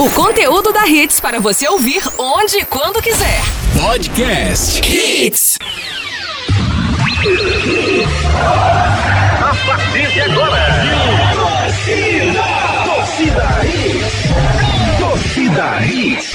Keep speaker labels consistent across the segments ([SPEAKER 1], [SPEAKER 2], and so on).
[SPEAKER 1] O conteúdo da Hits para você ouvir onde e quando quiser.
[SPEAKER 2] Podcast Hits.
[SPEAKER 3] A partir de agora, Torcida Hits.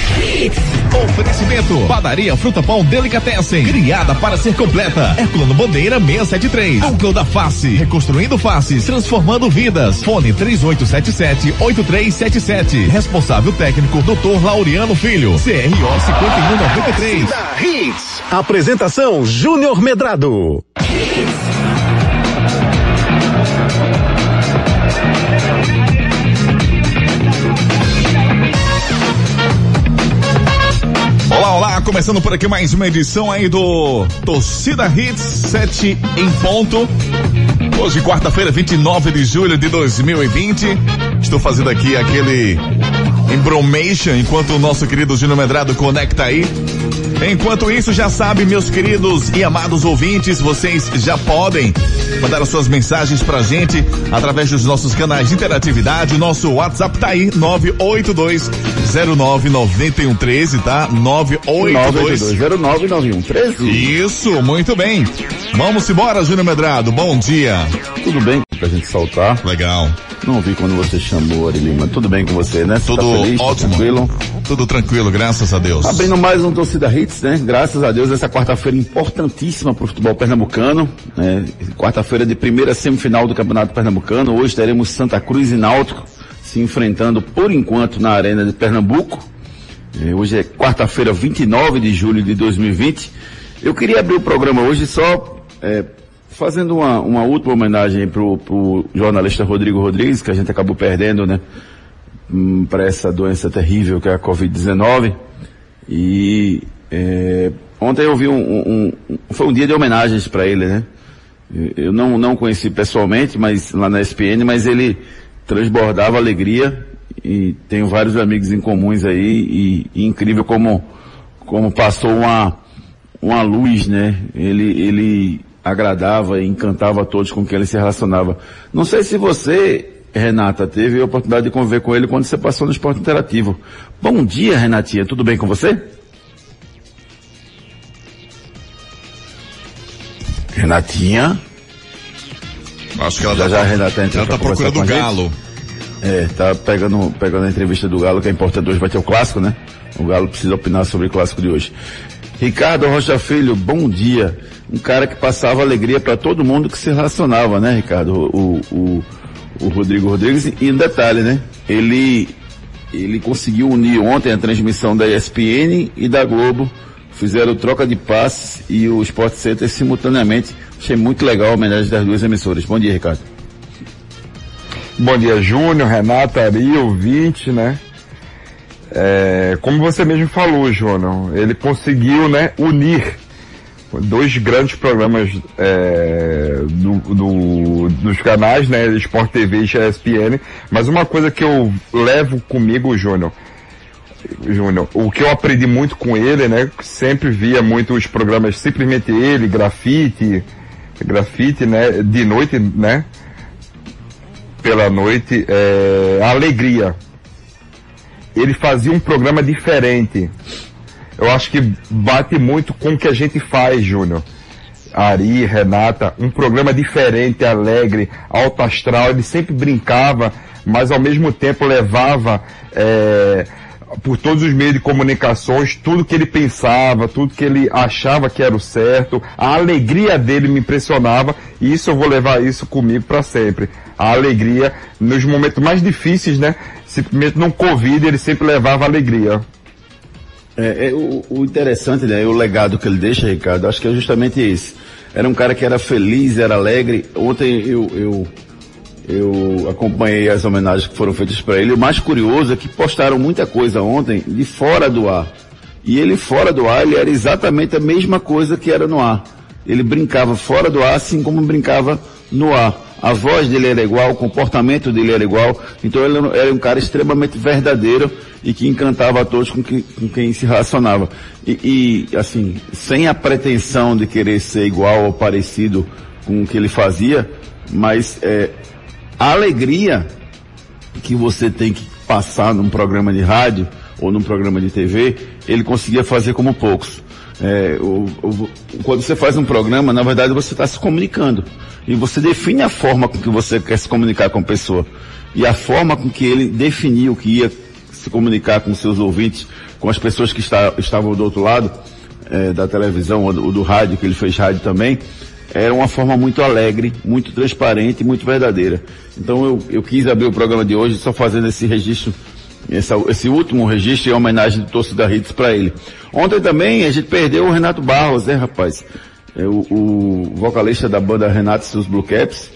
[SPEAKER 4] Oferecimento. Padaria Fruta Pão Delicatessen. Criada para ser completa. Herculano Bandeira 673. Núcleo da Face. Reconstruindo faces. Transformando vidas. Fone 3877-8377. Responsável técnico Dr. Laureano Filho. CRO 5193.
[SPEAKER 3] Torcida Hits. Apresentação Júnior Medrado.
[SPEAKER 4] Olá, olá, começando por aqui mais uma edição aí do Torcida Hits 7 em ponto. Hoje, quarta-feira, 29 de julho de 2020. Estou fazendo aqui aquele embromation enquanto o nosso querido Júnior Medrado conecta aí. Enquanto isso, já sabe, meus queridos e amados ouvintes, vocês já podem mandar as suas mensagens pra gente através dos nossos canais de interatividade. O nosso WhatsApp tá aí, 982099113, tá? 982
[SPEAKER 5] 982099113.
[SPEAKER 4] Isso, muito bem. Vamos embora, Júnior Medrado. Bom dia.
[SPEAKER 5] Tudo bem pra gente saltar?
[SPEAKER 4] Legal.
[SPEAKER 5] Não vi quando você chamou, Ari Lima. Tudo bem com você, né? Você
[SPEAKER 4] Tudo
[SPEAKER 5] tá feliz, tá
[SPEAKER 4] ótimo.
[SPEAKER 5] tranquilo?
[SPEAKER 4] Tudo tranquilo, graças a Deus.
[SPEAKER 5] Abrindo mais um Torcida Hits, né? Graças a Deus, essa quarta-feira importantíssima pro futebol pernambucano, né? Quarta-feira de primeira semifinal do Campeonato Pernambucano. Hoje teremos Santa Cruz e Náutico se enfrentando por enquanto na Arena de Pernambuco. Eh, Hoje é quarta-feira, 29 de julho de 2020. Eu queria abrir o programa hoje só eh, fazendo uma, uma última homenagem pro, pro jornalista Rodrigo Rodrigues, que a gente acabou perdendo, né? para essa doença terrível que é a Covid-19. E eh, ontem eu vi um, um- um- foi um dia de homenagens para ele, né? Eu não não conheci pessoalmente, mas lá na SPN, mas ele transbordava alegria e tenho vários amigos em comuns aí e, e incrível como como passou uma uma luz, né? Ele ele agradava e encantava a todos com quem ele se relacionava. Não sei se você Renata, teve a oportunidade de conviver com ele quando você passou no esporte interativo. Bom dia, Renatinha, tudo bem com você? Renatinha?
[SPEAKER 4] Acho que ela
[SPEAKER 5] Já já a Renata entra
[SPEAKER 4] ela tá procurando o galo.
[SPEAKER 5] É, tá pegando, pegando a entrevista do Galo, que é importante hoje vai ter o clássico, né? O Galo precisa opinar sobre o clássico de hoje. Ricardo Rocha Filho, bom dia. Um cara que passava alegria para todo mundo que se relacionava, né, Ricardo? O, o, o Rodrigo Rodrigues. E um detalhe, né? Ele, ele conseguiu unir ontem a transmissão da ESPN e da Globo. Fizeram troca de passes e o Sport Center simultaneamente. Achei muito legal a homenagem das duas emissoras. Bom dia, Ricardo.
[SPEAKER 6] Bom dia, Júnior, Renata, Ari, ouvinte, né? É, como você mesmo falou, Júnior, ele conseguiu, né, unir dois grandes programas é, do, do- dos canais, né, Sport TV e ESPN, mas uma coisa que eu levo comigo, Júnior, Júnior, o que eu aprendi muito com ele, né, sempre via muito os programas, simplesmente ele, grafite, grafite, né, de noite, né, pela noite, é, alegria. Ele fazia um programa diferente. Eu acho que bate muito com o que a gente faz, Júnior. Ari, Renata, um programa diferente, alegre, alto astral. Ele sempre brincava, mas ao mesmo tempo levava é, por todos os meios de comunicações tudo que ele pensava, tudo que ele achava que era o certo. A alegria dele me impressionava e isso eu vou levar isso comigo para sempre. A alegria nos momentos mais difíceis, né? Simplesmente no Covid ele sempre levava alegria.
[SPEAKER 5] É, é, o, o interessante, né, o legado que ele deixa, Ricardo, acho que é justamente esse. Era um cara que era feliz, era alegre. Ontem eu, eu, eu acompanhei as homenagens que foram feitas para ele. O mais curioso é que postaram muita coisa ontem de fora do ar. E ele fora do ar, ele era exatamente a mesma coisa que era no ar. Ele brincava fora do ar, assim como brincava no ar. A voz dele era igual, o comportamento dele era igual. Então ele era um cara extremamente verdadeiro e que encantava a todos com, que- com quem se relacionava. E, e, assim, sem a pretensão de querer ser igual ou parecido com o que ele fazia, mas é, a alegria que você tem que passar num programa de rádio ou num programa de TV, ele conseguia fazer como poucos. É, o, o, quando você faz um programa, na verdade você está se comunicando. E você define a forma com que você quer se comunicar com a pessoa. E a forma com que ele definiu que ia se comunicar com seus ouvintes, com as pessoas que está, estavam do outro lado, é, da televisão ou do, do, rádio, que ele fez rádio também, era uma forma muito alegre, muito transparente e muito verdadeira. Então eu, eu quis abrir o programa de hoje só fazendo esse registro, essa, esse último registro em homenagem do Torcida Hits para ele. Ontem também a gente perdeu o Renato Barros, né rapaz? É, o, o, vocalista da banda Renato e seus Blue Caps,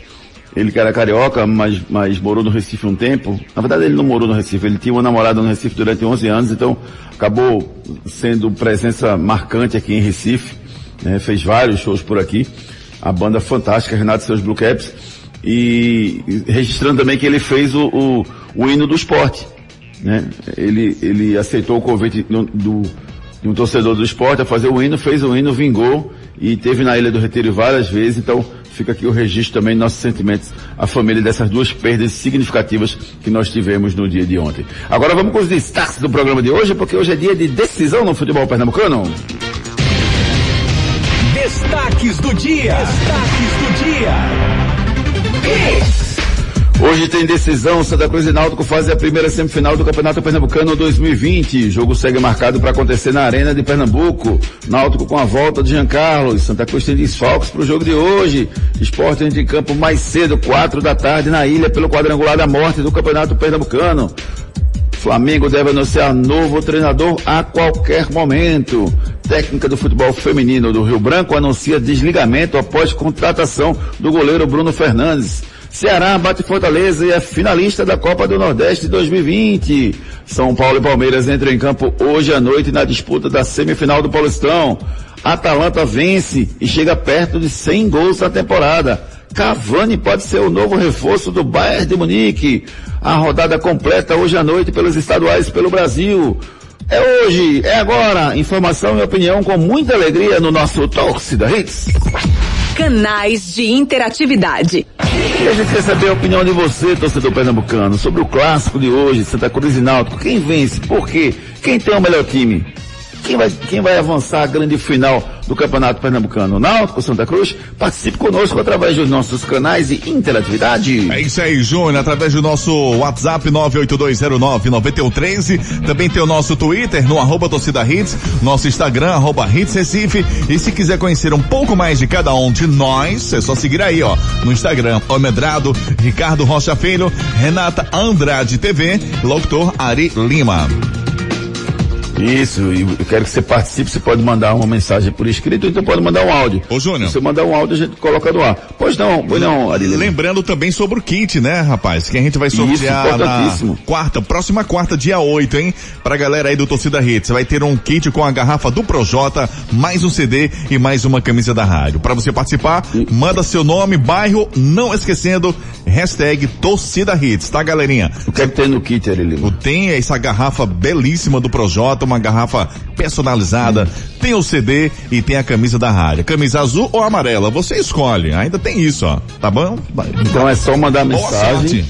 [SPEAKER 5] ele que era carioca, mas, mas morou no Recife um tempo. Na verdade ele não morou no Recife, ele tinha uma namorada no Recife durante 11 anos, então acabou sendo presença marcante aqui em Recife, né? fez vários shows por aqui. A banda fantástica, Renato e seus Blue Caps. E, registrando também que ele fez o, o, o hino do esporte. Né? Ele, ele aceitou o convite do, do, de um torcedor do esporte a fazer o hino, fez o hino, vingou e teve na Ilha do Retiro várias vezes, então fica aqui o registro também nossos sentimentos à família dessas duas perdas significativas que nós tivemos no dia de ontem. Agora vamos com os destaques do programa de hoje, porque hoje é dia de decisão no futebol pernambucano.
[SPEAKER 2] Destaques do dia. Destaques do dia.
[SPEAKER 5] Hoje tem decisão, Santa Cruz e Náutico fazem a primeira semifinal do Campeonato Pernambucano 2020. O jogo segue marcado para acontecer na Arena de Pernambuco. Náutico com a volta de Jean Carlos. Santa Cruz tem desfalques para o jogo de hoje. Esporte entra em campo mais cedo, quatro da tarde, na ilha, pelo quadrangular da morte do Campeonato Pernambucano. Flamengo deve anunciar novo treinador a qualquer momento. Técnica do futebol feminino do Rio Branco anuncia desligamento após contratação do goleiro Bruno Fernandes. Ceará bate Fortaleza e é finalista da Copa do Nordeste 2020. São Paulo e Palmeiras entram em campo hoje à noite na disputa da semifinal do Paulistão. Atalanta vence e chega perto de 100 gols na temporada. Cavani pode ser o novo reforço do Bayern de Munique. A rodada completa hoje à noite pelos estaduais pelo Brasil. É hoje, é agora. Informação e opinião com muita alegria no nosso Torcida Hits.
[SPEAKER 1] Canais de interatividade.
[SPEAKER 5] E a gente quer saber a opinião de você, torcedor pernambucano, sobre o clássico de hoje, Santa Cruz e Náutico. Quem vence? Por quê? Quem tem o melhor time? Quem vai, quem vai avançar a grande final do Campeonato Pernambucano? Náutico, Santa Cruz? Participe conosco através dos nossos canais de interatividade.
[SPEAKER 4] É isso aí, Júnior, através do nosso WhatsApp 982099113. Também tem o nosso Twitter no arroba torcida hits, nosso Instagram, arroba hits Recife. E se quiser conhecer um pouco mais de cada um de nós, é só seguir aí, ó, no Instagram, Omedrado, Ricardo Rocha Filho, Renata Andrade TV, locutor Ari Lima.
[SPEAKER 5] Isso, e eu quero que você participe, você pode mandar uma mensagem por escrito, então pode mandar um áudio.
[SPEAKER 4] Ô, Júnior.
[SPEAKER 5] Se você mandar um áudio, a gente coloca no ar. Pois não, pois não, Arilene.
[SPEAKER 4] Lembrando também sobre o kit, né, rapaz? Que a gente vai sortear
[SPEAKER 5] Isso,
[SPEAKER 4] na quarta, próxima quarta, dia 8, hein? Pra galera aí do Torcida Hits. Você vai ter um kit com a garrafa do Projota, mais um CD e mais uma camisa da rádio. Pra você participar, manda seu nome, bairro, não esquecendo, hashtag Torcida Hits, tá, galerinha?
[SPEAKER 5] O que é que tem no kit, Arilene?
[SPEAKER 4] Tem essa garrafa belíssima do Projota, uma garrafa personalizada, tem o CD e tem a camisa da rádio. Camisa azul ou amarela, você escolhe. Ainda tem isso, ó. Tá bom?
[SPEAKER 5] Então é só mandar mensagem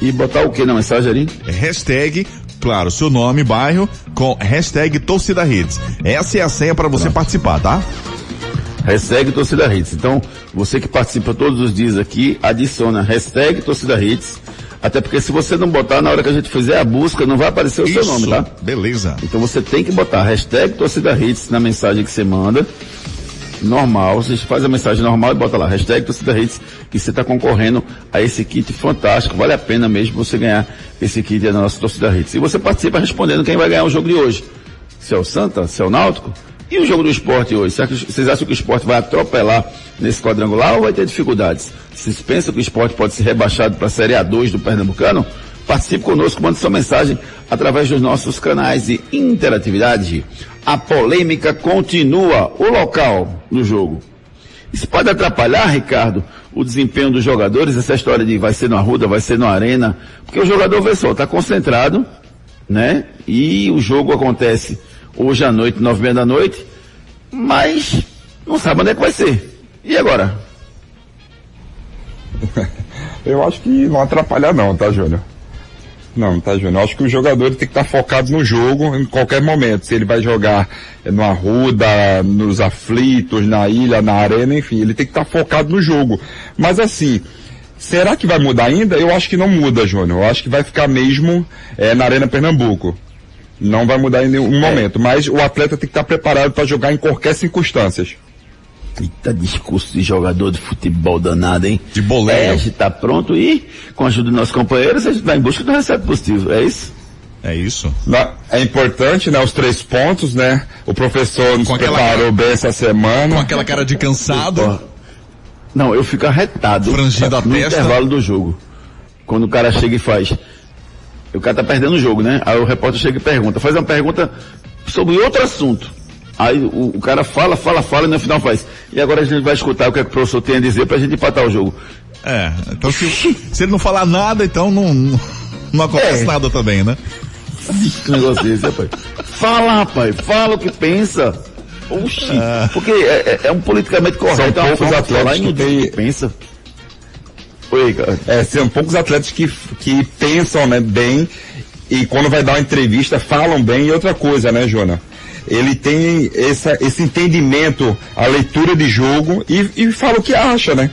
[SPEAKER 5] e botar o que na mensagem ali?
[SPEAKER 4] Hashtag claro, seu nome, bairro, com hashtag Torcida Hits. Essa é a senha para você Pronto. participar, tá?
[SPEAKER 5] Hashtag Torcida Hits. Então, você que participa todos os dias aqui, adiciona hashtag Torcida Hits até porque se você não botar, na hora que a gente fizer a busca, não vai aparecer o Isso, seu nome, tá?
[SPEAKER 4] Beleza.
[SPEAKER 5] Então você tem que botar hashtag torcida hits na mensagem que você manda. Normal, você faz a mensagem normal e bota lá, hashtag torcida hits, que você está concorrendo a esse kit fantástico. Vale a pena mesmo você ganhar esse kit da nossa torcida hits. E você participa respondendo quem vai ganhar o jogo de hoje. Se é o Santa, se é o Náutico, e o jogo do esporte hoje? Será que vocês acham que o esporte vai atropelar nesse quadrangular ou vai ter dificuldades? Vocês pensam que o esporte pode ser rebaixado para a Série A2 do Pernambucano? Participe conosco, mande sua mensagem através dos nossos canais de interatividade. A polêmica continua. O local do jogo. Isso pode atrapalhar, Ricardo, o desempenho dos jogadores, essa história de vai ser no Arruda, vai ser no Arena, porque o jogador, vê só, está concentrado, né? E o jogo acontece hoje à noite, nove e meia da noite, mas não sabe onde é que vai ser. E agora?
[SPEAKER 6] Eu acho que não atrapalha não, tá, Júnior? não, tá, Júnior? Eu acho que o jogador tem que estar focado no jogo em qualquer momento. Se ele vai jogar no Arruda, nos aflitos, na ilha, na arena, enfim, ele tem que estar focado no jogo. Mas assim, será que vai mudar ainda? Eu acho que não muda, Júnior. Eu acho que vai ficar mesmo é, na Arena Pernambuco. Não vai mudar em nenhum é. momento. Mas o atleta tem que estar preparado para jogar em qualquer circunstâncias.
[SPEAKER 5] Eita discurso de jogador de futebol danado, hein?
[SPEAKER 4] De boleiro.
[SPEAKER 5] É, a gente tá pronto e, com a ajuda dos nossos companheiros, a gente vai em busca do resultado positivo, é isso?
[SPEAKER 4] É isso.
[SPEAKER 6] É importante, né? Os três pontos, né? O professor nos com preparou cara, bem essa semana.
[SPEAKER 4] Com aquela cara de cansado.
[SPEAKER 5] Não, eu fico arretado.
[SPEAKER 4] Frangido a
[SPEAKER 5] no
[SPEAKER 4] testa.
[SPEAKER 5] intervalo do jogo. Quando o cara chega e faz. O cara tá perdendo o jogo, né? Aí o repórter chega e pergunta. Faz uma pergunta sobre outro assunto. Aí o, o, cara fala, fala, fala e no final faz. E agora a gente vai escutar o que, é que o professor tem a dizer pra gente empatar o jogo.
[SPEAKER 4] É, então se, se ele não falar nada, então não, não, não acontece é. nada também, né?
[SPEAKER 5] Que negócio desse, rapaz. Fala, rapaz, fala o que pensa. Oxi, ah. porque é, é, é, um politicamente correto.
[SPEAKER 6] São é poucos atletas que, que
[SPEAKER 5] pensa.
[SPEAKER 6] Oi, cara. É, são poucos atletas que, que pensam né, bem e quando vai dar uma entrevista falam bem. E outra coisa, né, Jona? ele tem essa, esse entendimento, a leitura de jogo e, e fala o que acha, né?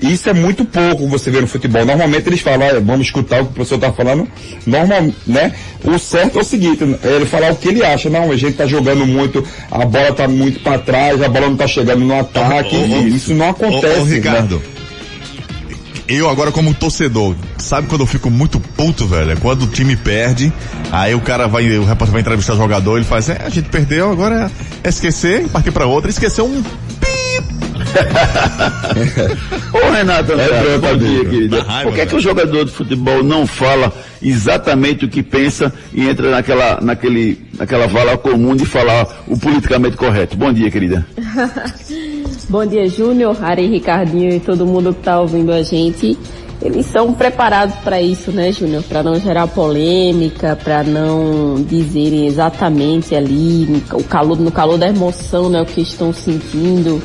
[SPEAKER 6] Isso é muito pouco você vê no futebol. Normalmente eles falam, ah, vamos escutar o que o professor está falando. Normal, né? O certo é o seguinte, é ele falar o que ele acha. Não, a gente está jogando muito, a bola está muito para trás, a bola não está chegando no ataque. Ô, ô, isso não acontece.
[SPEAKER 4] Né? Ricardo, né? Eu agora como torcedor, sabe quando eu fico muito puto, velho? É quando o time perde, aí o cara vai, o repórter vai entrevistar o jogador, ele faz, é, a gente perdeu, agora é esquecer, partir pra outra, esqueceu um
[SPEAKER 5] Ô Renato, é, bom dia, querida. Por que, é que o jogador de futebol não fala exatamente o que pensa e entra naquela, naquele, naquela vala comum de falar o politicamente correto? Bom dia, querida.
[SPEAKER 7] Bom dia, Júnior, Ari, Ricardinho e todo mundo que está ouvindo a gente. Eles são preparados para isso, né, Júnior? Para não gerar polêmica, para não dizerem exatamente ali, o calor, no calor da emoção, né, o que estão sentindo.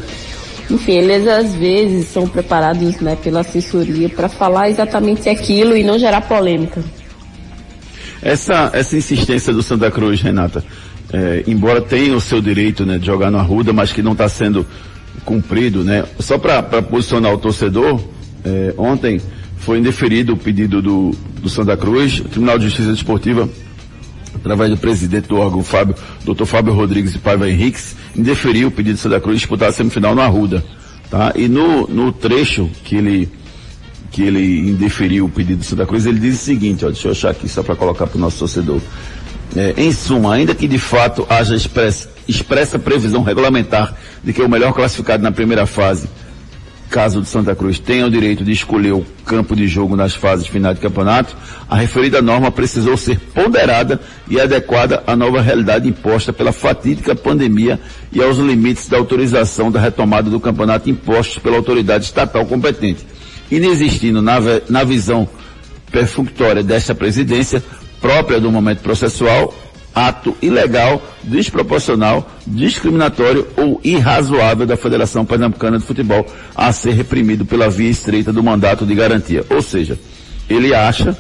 [SPEAKER 7] Enfim, eles às vezes são preparados, né, pela assessoria para falar exatamente aquilo e não gerar polêmica.
[SPEAKER 5] Essa, essa insistência do Santa Cruz, Renata, é, embora tenha o seu direito né, de jogar no Arruda, mas que não está sendo cumprido, né? Só para posicionar o torcedor, é, ontem foi indeferido o pedido do, do Santa Cruz, o Tribunal de Justiça Desportiva, através do presidente do órgão, Fábio, Dr. Fábio Rodrigues e Paiva Henriques, indeferiu o pedido do Santa Cruz disputar a semifinal no Arruda. Tá? E no, no trecho que ele, que ele indeferiu o pedido do Santa Cruz, ele diz o seguinte, ó, deixa eu achar aqui só para colocar para o nosso torcedor. É, em suma, ainda que de fato haja expressa, expressa previsão regulamentar de que o melhor classificado na primeira fase, caso do Santa Cruz tenha o direito de escolher o campo de jogo nas fases finais do campeonato, a referida norma precisou ser ponderada e adequada à nova realidade imposta pela fatídica pandemia e aos limites da autorização da retomada do campeonato impostos pela autoridade estatal competente. Inexistindo na, na visão perfunctória desta presidência própria do momento processual, ato ilegal, desproporcional, discriminatório ou irrazoável da Federação Pernambucana de Futebol a ser reprimido pela via estreita do mandato de garantia. Ou seja, ele acha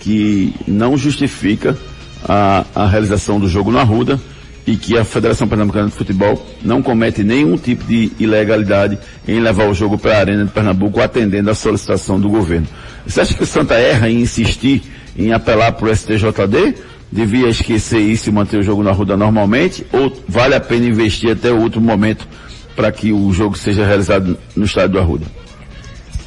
[SPEAKER 5] que não justifica a, a realização do jogo no Arruda e que a Federação Pernambucana de Futebol não comete nenhum tipo de ilegalidade em levar o jogo para a Arena de Pernambuco atendendo à solicitação do governo. Você acha que o Santa erra em insistir em apelar para o STJD? Devia esquecer isso e manter o jogo na Ruda normalmente? Ou vale a pena investir até o último momento para que o jogo seja realizado no estádio do Arruda?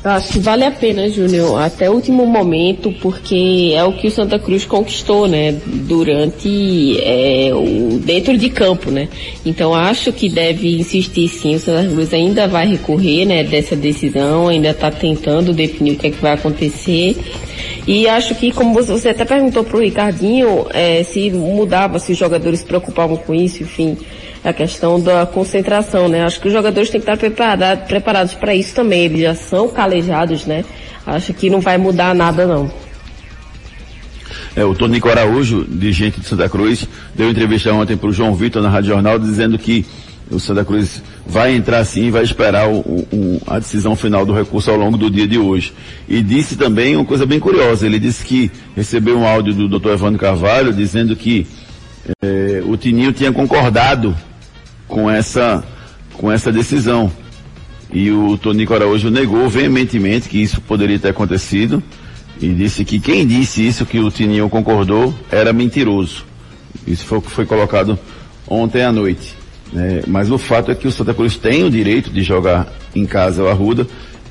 [SPEAKER 7] Eu acho que vale a pena, Júnior, até o último momento, porque é o que o Santa Cruz conquistou, né, durante, é, o, dentro de campo, né. Então acho que deve insistir sim, o Santa Cruz ainda vai recorrer, né, dessa decisão, ainda está tentando definir o que é que vai acontecer. E acho que, como você, até perguntou para o Ricardinho, é, se mudava, se os jogadores se preocupavam com isso, enfim a questão da concentração, né? Acho que os jogadores têm que estar preparados, preparados para isso também. Eles já são calejados, né? Acho que não vai mudar nada não.
[SPEAKER 5] É, o Tonico Araújo, dirigente de Santa Cruz, deu entrevista ontem para o João Vitor na Rádio Jornal dizendo que O Santa Cruz vai entrar sim e vai esperar o, o, a decisão final do recurso ao longo do dia de hoje. E disse também uma coisa bem curiosa. Ele disse que recebeu um áudio do Dr. Evandro Carvalho dizendo que eh, o Tininho tinha concordado com essa, com essa decisão. E o Tonico Araújo negou veementemente que isso poderia ter acontecido e disse que quem disse isso, que o Tininho concordou, era mentiroso. Isso foi o que foi colocado ontem à noite. É, mas o fato é que o Santa Cruz tem o direito de jogar em casa o Arruda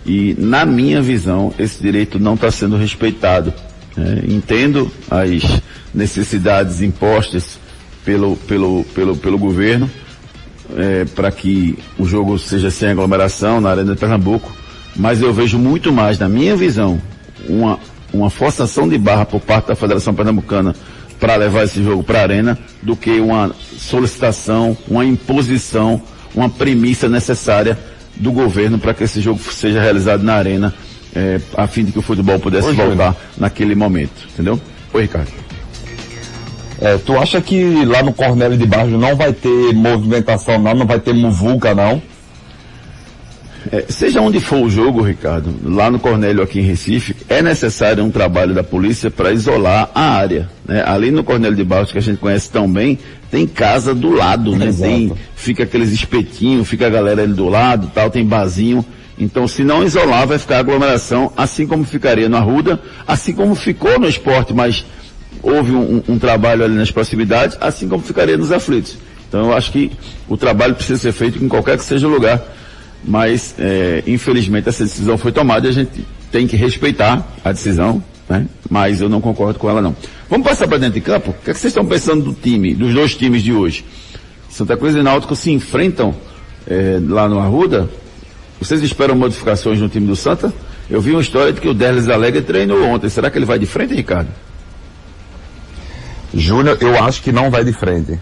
[SPEAKER 5] e, na minha visão, esse direito não está sendo respeitado. É, entendo as necessidades impostas pelo, pelo, pelo, pelo governo é, para que o jogo seja sem aglomeração na Arena de Pernambuco, mas eu vejo muito mais, na minha visão, uma, uma forçação de barra por parte da Federação Pernambucana para levar esse jogo para a arena do que uma solicitação, uma imposição, uma premissa necessária do governo para que esse jogo seja realizado na arena, é, a fim de que o futebol pudesse Oi, voltar naquele momento. Entendeu? Oi, Ricardo.
[SPEAKER 6] É, tu acha que lá no Cornélio de Baixo não vai ter movimentação não, não vai ter muvuca não?
[SPEAKER 5] É, seja onde for o jogo, Ricardo, lá no Cornélio aqui em Recife, é necessário um trabalho da polícia para isolar a área. Né? Ali no Cornélio de Barros, que a gente conhece tão bem, tem casa do lado, né? Tem, fica aqueles espetinhos, fica a galera ali do lado, tal, tem barzinho. Então, se não isolar, vai ficar aglomeração, assim como ficaria no Arruda, assim como ficou no esporte, mas houve um, um trabalho ali nas proximidades, assim como ficaria nos aflitos. Então, eu acho que o trabalho precisa ser feito em qualquer que seja o lugar mas é, infelizmente essa decisão foi tomada e a gente tem que respeitar a decisão, né? mas eu não concordo com ela não. Vamos passar para dentro de campo? O que, é que vocês estão pensando do time, dos dois times de hoje? Santa Cruz e Náutico se enfrentam é, lá no Arruda. Vocês esperam modificações no time do Santa? Eu vi uma história de que o Derlis Alegre treinou ontem. Será que ele vai de frente, Ricardo?
[SPEAKER 6] Júnior, eu acho que não vai de frente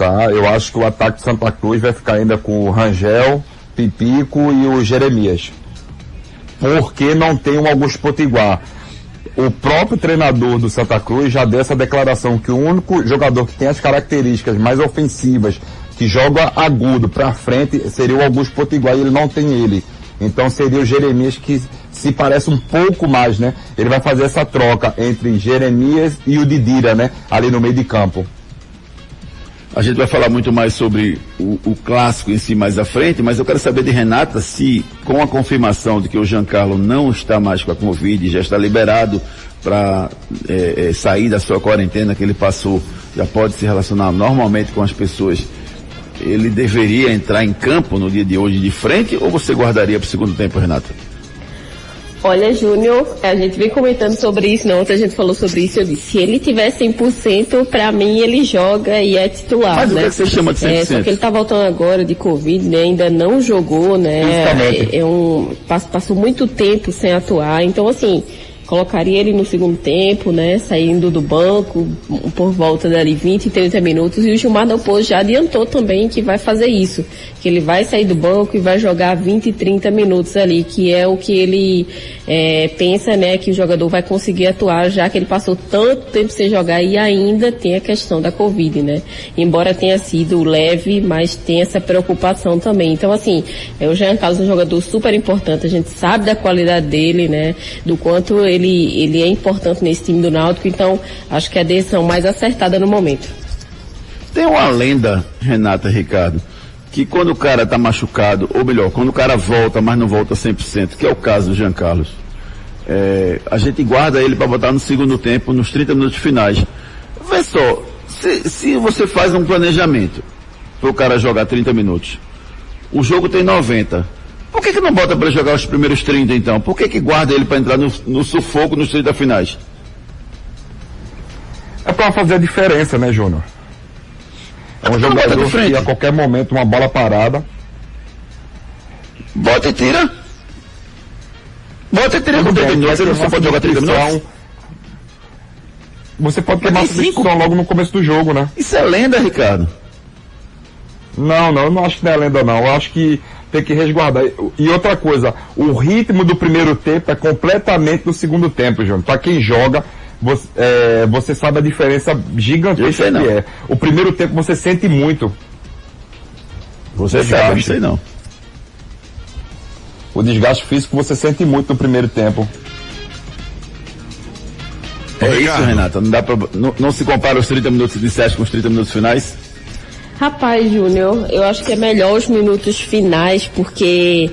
[SPEAKER 6] tá? Eu acho que o ataque de Santa Cruz vai ficar ainda com o Rangel, Pipico e o Jeremias. Porque não tem o Augusto Potiguar. O próprio treinador do Santa Cruz já deu essa declaração que o único jogador que tem as características mais ofensivas, que joga agudo para frente, seria o Augusto Potiguar e ele não tem ele. Então seria o Jeremias que se parece um pouco mais, né? Ele vai fazer essa troca entre Jeremias e o Didira, né? Ali no meio de campo.
[SPEAKER 5] A gente vai falar muito mais sobre o, o, clássico em si mais à frente, mas eu quero saber de Renata se, com a confirmação de que o Giancarlo não está mais com a Covid, já está liberado para é, é, sair da sua quarentena que ele passou, já pode se relacionar normalmente com as pessoas. Ele deveria entrar em campo no dia de hoje de frente ou você guardaria para o segundo tempo, Renata?
[SPEAKER 7] Olha, Júnior, a gente vem comentando sobre isso, não, ontem a gente falou sobre isso, eu disse, se ele tiver 100%, pra mim ele joga e é titular,
[SPEAKER 5] Mas
[SPEAKER 7] né?
[SPEAKER 5] o que, é que você chama de 100%? É,
[SPEAKER 7] só que ele tá voltando agora de Covid, né, ainda não jogou, né, é, é um, passou muito tempo sem atuar, então assim, colocaria ele no segundo tempo, né, saindo do banco por volta dali 20, 30 minutos e o Gilmar Dalpozo já adiantou também que vai fazer isso, que ele vai sair do banco e vai jogar 20, 30 minutos ali, que é o que ele é, pensa, né, que o jogador vai conseguir atuar, já que ele passou tanto tempo sem jogar e ainda tem a questão da Covid, né? Embora tenha sido leve, mas tem essa preocupação também. Então, assim, é, o Jean Carlos é um jogador super importante, a gente sabe da qualidade dele, né, do quanto ele, ele é importante nesse time do Náutico, então acho que é a decisão mais acertada no momento.
[SPEAKER 5] Tem uma lenda, Renata Ricardo, que quando o cara está machucado, ou melhor, quando o cara volta, mas não volta 100%, que é o caso do Jean Carlos, é, a gente guarda ele para botar no segundo tempo, nos 30 minutos finais. Vê só, se, se você faz um planejamento para o cara jogar 30 minutos, o jogo tem 90. Por que, que não bota para jogar os primeiros 30 então? Por que, que guarda ele para entrar no, no sufoco nos 30 finais?
[SPEAKER 6] É para fazer a diferença, né, Júnior? É um jogador que a qualquer momento uma bola parada.
[SPEAKER 5] Bota e tira. Bota e tira com 30 minutos. Você pode jogar 30 minutos.
[SPEAKER 6] Você pode a substituição logo no começo do jogo, né?
[SPEAKER 5] Isso é lenda, Ricardo.
[SPEAKER 6] Não, não, eu não acho que não é lenda não. Eu acho que tem que resguardar. E outra coisa, o ritmo do primeiro tempo é completamente do segundo tempo, João. Para quem joga, você, é, você sabe a diferença gigantesca que é. O primeiro tempo você sente muito.
[SPEAKER 5] Você sabe, não sei não.
[SPEAKER 6] O desgaste físico você sente muito no primeiro tempo.
[SPEAKER 5] É isso. Renata. Não, dá pra, não, não se compara os 30 minutos iniciais com os 30 minutos finais?
[SPEAKER 7] Rapaz, Júnior, eu acho que é melhor os minutos finais, porque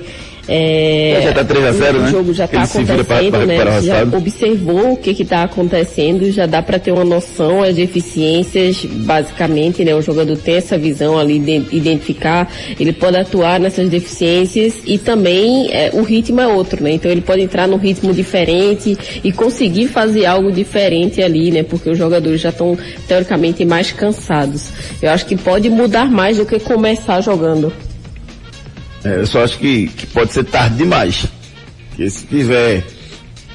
[SPEAKER 7] é,
[SPEAKER 5] Já tá 3 a 0,
[SPEAKER 7] o
[SPEAKER 5] né?
[SPEAKER 7] jogo já está acontecendo, né? já observou o que está acontecendo, já dá para ter uma noção, as deficiências, basicamente, né? O jogador tem essa visão ali de identificar, ele pode atuar nessas deficiências e também é, o ritmo é outro, né? Então ele pode entrar num ritmo diferente e conseguir fazer algo diferente ali, né? Porque os jogadores já estão teoricamente mais cansados. Eu acho que pode mudar mais do que começar jogando.
[SPEAKER 5] É, eu só acho que, que pode ser tarde demais. Porque se tiver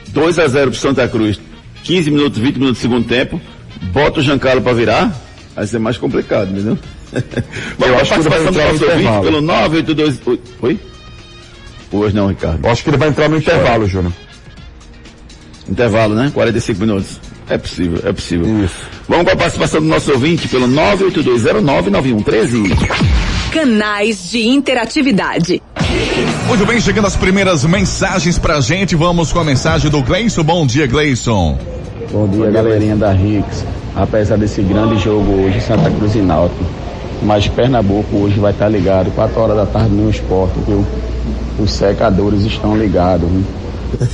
[SPEAKER 5] 2 a 0 pro Santa Cruz, 15 minutos, 20 minutos do segundo tempo, bota o Giancarlo pra virar, vai ser mais complicado, entendeu? Vamos
[SPEAKER 6] acho que vai entrar no
[SPEAKER 5] nosso ouvinte
[SPEAKER 6] intervalo.
[SPEAKER 5] pelo 982... Oi? Hoje não, Ricardo.
[SPEAKER 6] Eu acho que ele vai entrar no intervalo, Júnior.
[SPEAKER 5] Intervalo, né? 45 minutos. É possível, é possível.
[SPEAKER 6] Isso.
[SPEAKER 5] Vamos com a participação do nosso ouvinte pelo 982099113.
[SPEAKER 1] Canais de interatividade.
[SPEAKER 4] Muito bem, chegando as primeiras mensagens pra gente. Vamos com a mensagem do Gleison. Bom dia, Gleison.
[SPEAKER 8] Bom dia, galerinha da Rix. Apesar desse grande jogo hoje, Santa Cruz e Náutico, mas Pernambuco hoje vai estar ligado, 4 horas da tarde no esporte, viu? Os secadores estão ligados, viu?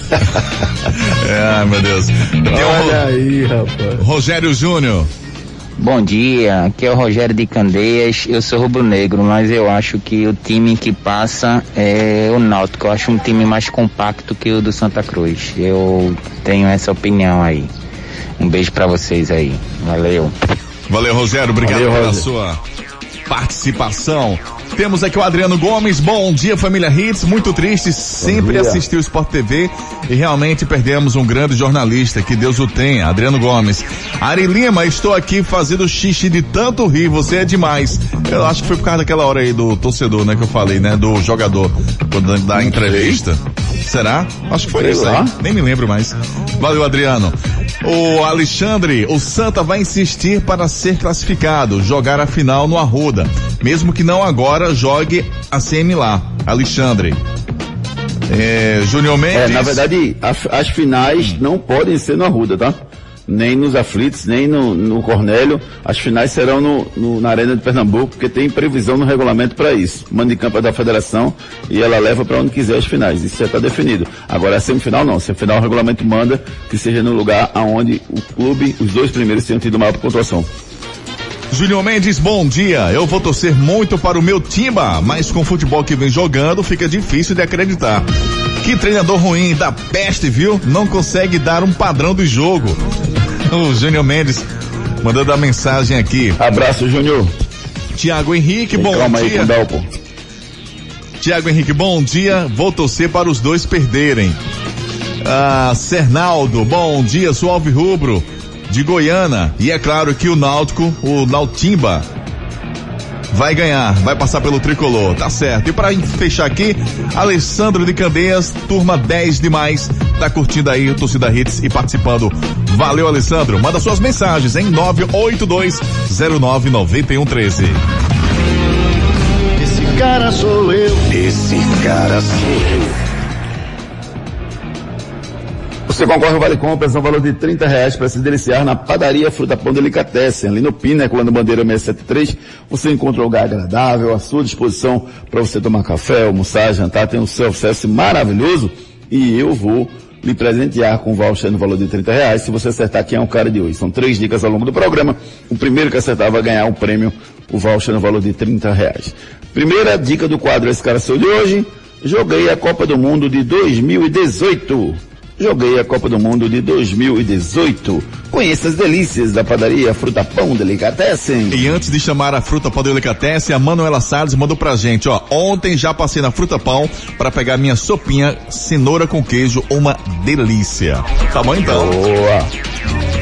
[SPEAKER 4] É, meu Deus. Tem o
[SPEAKER 5] aí, rapaz.
[SPEAKER 4] Ro- Rogério Júnior.
[SPEAKER 9] Bom dia, aqui é o Rogério de Candeias, eu sou rubro-negro, mas eu acho que o time que passa é o Náutico, eu acho um time mais compacto que o do Santa Cruz, eu tenho essa opinião aí. Um beijo pra vocês aí, valeu.
[SPEAKER 4] Valeu, Rogério. Obrigado
[SPEAKER 5] Valeu,
[SPEAKER 4] pela
[SPEAKER 5] Roger.
[SPEAKER 4] sua participação. Temos aqui o Adriano Gomes. Bom dia, família Hits. Muito triste, sempre assistiu o Sport TV e realmente perdemos um grande jornalista. Que Deus o tenha. Adriano Gomes. Ari Lima, estou aqui fazendo xixi de tanto rir. Você é demais. Eu acho que foi por causa daquela hora aí do torcedor, né? Que eu falei, né? Do jogador, quando da entrevista. Será? Acho que foi
[SPEAKER 5] Sei
[SPEAKER 4] isso
[SPEAKER 5] lá.
[SPEAKER 4] aí. Nem me lembro mais. Valeu, Adriano. O Alexandre, o Santa vai insistir para ser classificado, jogar a final no Arruda. Mesmo que não agora, jogue a CM lá. Alexandre. É, Júnior Mendes.
[SPEAKER 5] É, na verdade, a- as finais não podem ser no Arruda, tá? Nem nos aflitos, nem no, no Cornélio. As finais serão no, no- na Arena de Pernambuco, porque tem previsão no regulamento para isso. O mando de campo é da federação e ela leva para onde quiser as finais. Isso já está definido. Agora, a semifinal não. Semifinal o regulamento manda que seja no lugar aonde o clube, os dois primeiros tenham tido maior pontuação.
[SPEAKER 4] Júnior Mendes, bom dia. Eu vou torcer muito para o meu Timba, mas com o futebol que vem jogando fica difícil de acreditar. Que treinador ruim, da peste, viu? Não consegue dar um padrão do jogo. O Júnior Mendes mandando a mensagem aqui.
[SPEAKER 5] Abraço, Júnior.
[SPEAKER 4] Tiago Henrique, bom
[SPEAKER 5] Calma aí,
[SPEAKER 4] dia.
[SPEAKER 5] com o Dalpo.
[SPEAKER 4] Tiago Henrique, bom dia. Vou torcer para os dois perderem. Ah, Cernaldo, bom dia, sou Alvi Rubro, de Goiânia. E é claro que o Náutico, o Nautimba, vai ganhar, vai passar pelo tricolor, tá certo. E para fechar aqui, Alessandro de Candeias, turma 10 demais, tá curtindo aí o Torcida Hits e participando. Valeu, Alessandro. Manda suas mensagens em 982 099113.
[SPEAKER 3] Esse cara sou eu. Esse cara sou eu.
[SPEAKER 5] Você concorre ao Vale Compras no valor de 30 reais para se deliciar na padaria Fruta Pão Delicatessen, ali no Pináculo, no Bandeira 673. Você encontra um lugar agradável, à sua disposição para você tomar café, almoçar, jantar, tem um self-service maravilhoso e eu vou lhe presentear com um voucher no valor de 30 reais se você acertar quem é o cara de hoje. São três dicas ao longo do programa. O primeiro que acertar vai ganhar o prêmio, o voucher no valor de 30 reais. Primeira dica do quadro Esse Cara Sou de hoje. Joguei a Copa do Mundo de 2018. Joguei a Copa do Mundo de 2018. Conheça as delícias da padaria Fruta Pão Delicatessen.
[SPEAKER 4] E antes de chamar a Fruta Pão Delicatessen, a Manuela Salles mandou pra gente, ó. Ontem já passei na Fruta Pão para pegar minha sopinha cenoura com queijo, uma delícia. Tá bom então?
[SPEAKER 5] Boa.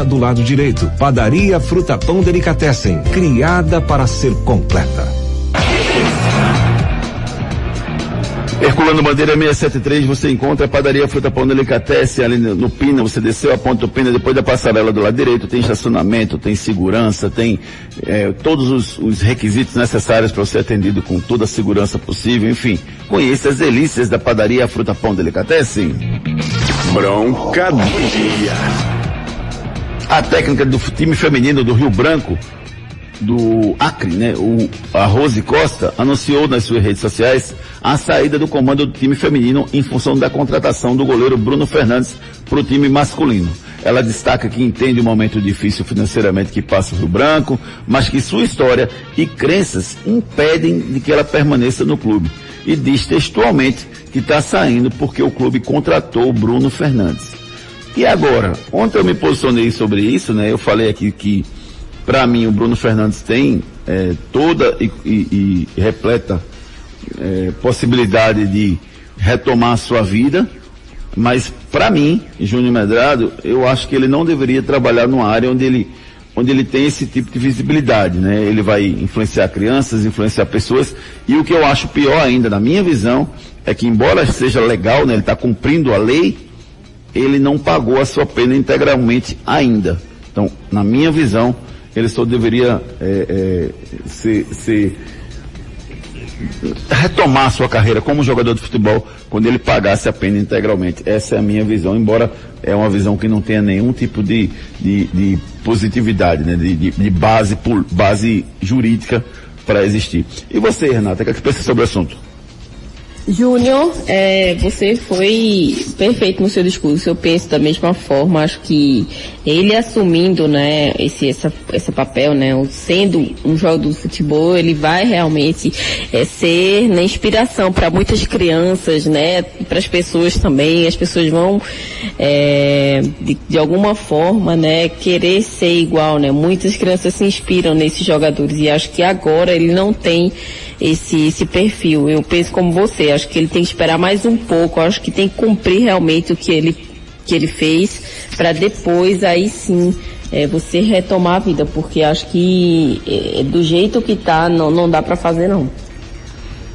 [SPEAKER 10] do lado direito. Padaria Fruta Pão Delicatessen, criada para ser completa.
[SPEAKER 5] Herculano Bandeira 673, você encontra a padaria Fruta Pão Delicatessen ali no Pina, você desceu a ponta do Pina, depois da passarela do lado direito, tem estacionamento, tem segurança, tem é, todos os, os, requisitos necessários para ser atendido com toda a segurança possível, enfim. Conheça as delícias da padaria Fruta Pão Delicatessen.
[SPEAKER 3] Bronca do dia.
[SPEAKER 5] A técnica do time feminino do Rio Branco, do Acre, né, o, a Rose Costa, anunciou nas suas redes sociais a saída do comando do time feminino em função da contratação do goleiro Bruno Fernandes para o time masculino. Ela destaca que entende o momento difícil financeiramente que passa o Rio Branco, mas que sua história e crenças impedem de que ela permaneça no clube. E diz textualmente que está saindo porque o clube contratou Bruno Fernandes. E agora, ontem eu me posicionei sobre isso, né? Eu falei aqui que, para mim, o Bruno Fernandes tem é, toda e, e, e repleta é, possibilidade de retomar a sua vida, mas para mim, Júnior Medrado, eu acho que ele não deveria trabalhar numa área onde ele, onde ele tem esse tipo de visibilidade, né? Ele vai influenciar crianças, influenciar pessoas, e o que eu acho pior ainda, na minha visão, é que embora seja legal, né? Ele está cumprindo a lei, ele não pagou a sua pena integralmente ainda. Então, na minha visão, ele só deveria é, é, se, se retomar sua carreira como jogador de futebol quando ele pagasse a pena integralmente. Essa é a minha visão, embora é uma visão que não tenha nenhum tipo de, de, de positividade, né? de, de, de base, base jurídica para existir. E você, Renata, o que, é que pensa sobre o assunto?
[SPEAKER 7] Júnior, é, você foi perfeito no seu discurso. Eu penso da mesma forma. Acho que ele assumindo, né, esse, essa, esse papel, né, sendo um jogador de futebol, ele vai realmente é, ser né, inspiração para muitas crianças, né, para as pessoas também. As pessoas vão, é, de, de alguma forma, né, querer ser igual, né. Muitas crianças se inspiram nesses jogadores e acho que agora ele não tem esse, esse perfil. Eu penso como você, acho que ele tem que esperar mais um pouco, acho que tem que cumprir realmente o que ele, que ele fez, para depois aí sim é, você retomar a vida, porque acho que é, do jeito que tá, não, não dá para fazer não.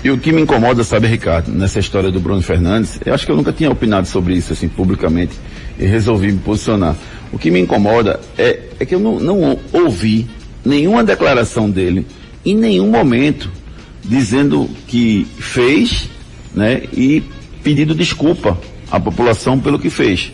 [SPEAKER 5] E o que me incomoda, sabe, Ricardo, nessa história do Bruno Fernandes, eu acho que eu nunca tinha opinado sobre isso, assim, publicamente, e resolvi me posicionar. O que me incomoda é, é que eu não, não ouvi nenhuma declaração dele, em nenhum momento, dizendo que fez né, e pedindo desculpa à população pelo que fez.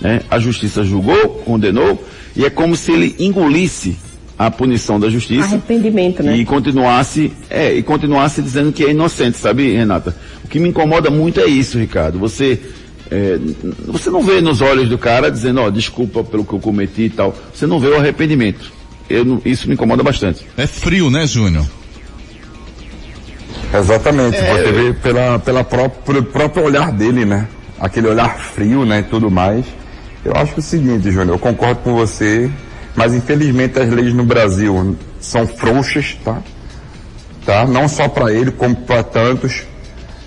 [SPEAKER 5] Né? A justiça julgou, condenou, e é como se ele engolisse a punição da justiça.
[SPEAKER 7] Arrependimento, né?
[SPEAKER 5] E continuasse, é, e continuasse dizendo que é inocente, sabe, Renata? O que me incomoda muito é isso, Ricardo. Você, é, você não vê nos olhos do cara dizendo, ó, oh, desculpa pelo que eu cometi e tal. Você não vê o arrependimento. Eu, isso me incomoda bastante.
[SPEAKER 4] É frio, né, Júnior?
[SPEAKER 6] Exatamente, é... você vê pela, pela própria, pelo próprio olhar dele, né? Aquele olhar frio, né, e tudo mais. Eu acho que o seguinte, Júnior, eu concordo com você, mas infelizmente as leis no Brasil são frouxas, tá? Tá? Não só para ele, como para tantos.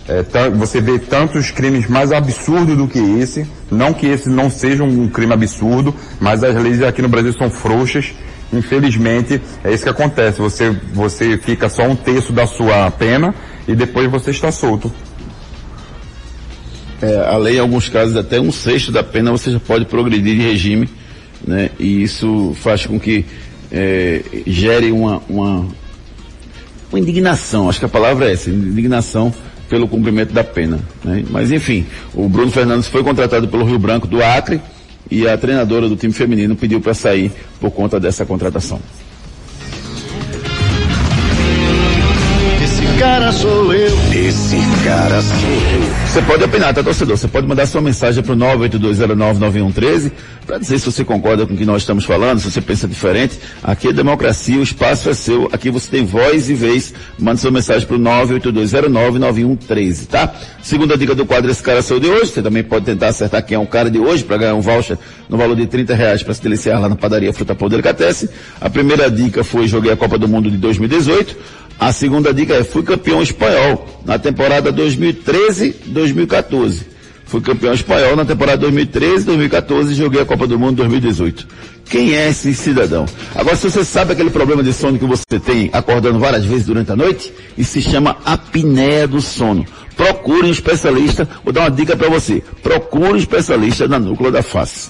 [SPEAKER 6] É, você vê tantos crimes mais absurdos do que esse. Não que esse não seja um crime absurdo, mas as leis aqui no Brasil são frouxas infelizmente, é isso que acontece. Você, você fica só um terço da sua pena e depois você está solto.
[SPEAKER 5] É, a lei, em alguns casos, até um sexto da pena você já pode progredir de regime, né? E isso faz com que é, gere uma, uma, uma indignação, acho que a palavra é essa, indignação pelo cumprimento da pena. Né? Mas enfim, o Bruno Fernandes foi contratado pelo Rio Branco do Acre, e a treinadora do time feminino pediu para sair por conta dessa contratação.
[SPEAKER 3] Esse cara cara sou eu. Esse cara sou eu.
[SPEAKER 5] Você pode opinar, tá, torcedor? Você pode mandar sua mensagem pro 982099113 para dizer se você concorda com o que nós estamos falando, se você pensa diferente. Aqui é democracia, o espaço é seu. Aqui você tem voz e vez. Mande sua mensagem pro 982099113, tá? Segunda dica do quadro Esse Cara Sou de hoje. Você também pode tentar acertar quem é o cara de hoje para ganhar um voucher no valor de 30 reais para se deliciar lá na padaria Fruta Pão Delicatessen. A primeira dica foi joguei a Copa do Mundo de 2018. A segunda dica é fui campeão espanhol na temporada 2013-2014. Fui campeão espanhol na temporada 2013-2014 e joguei a Copa do Mundo 2018. Quem é esse cidadão? Agora, se você sabe aquele problema de sono que você tem acordando várias vezes durante a noite, isso se chama apneia do sono. Procure um especialista, vou dar uma dica para você. Procure um especialista na núcleo da face.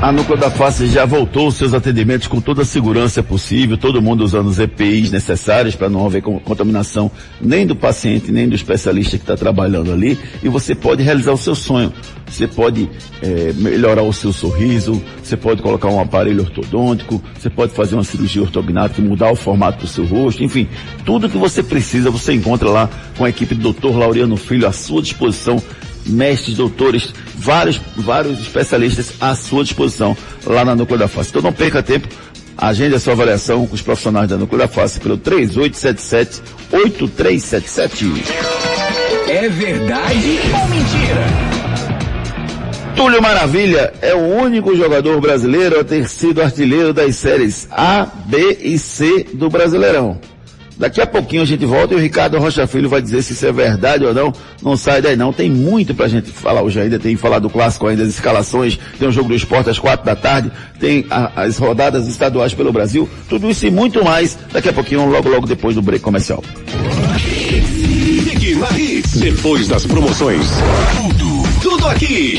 [SPEAKER 5] A Núcleo da Face já voltou seus atendimentos com toda a segurança possível, todo mundo usando os EPIs necessários para não haver contaminação nem do paciente, nem do especialista que está trabalhando ali. E você pode realizar o seu sonho. Você pode é, melhorar o seu sorriso, você pode colocar um aparelho ortodôntico, você pode fazer uma cirurgia ortognática, mudar o formato do seu rosto, enfim, tudo que você precisa você encontra lá com a equipe do Dr. Laureano Filho à sua disposição mestres, doutores, vários, vários especialistas à sua disposição lá na Núcleo da Face. Então não perca tempo, agende a sua avaliação com os profissionais da Núcleo da Face pelo 3877-8377.
[SPEAKER 2] É verdade ou mentira?
[SPEAKER 5] Túlio Maravilha é o único jogador brasileiro a ter sido artilheiro das séries A, B e C do Brasileirão. Daqui a pouquinho a gente volta e o Ricardo Rocha Filho vai dizer se isso é verdade ou não. Não sai daí não. Tem muito pra gente falar hoje ainda. Tem falar do clássico ainda, das escalações. Tem o jogo do esporte às quatro da tarde. Tem a, as rodadas estaduais pelo Brasil. Tudo isso e muito mais. Daqui a pouquinho, logo logo depois do break comercial.
[SPEAKER 3] Depois das promoções. Tudo, tudo aqui.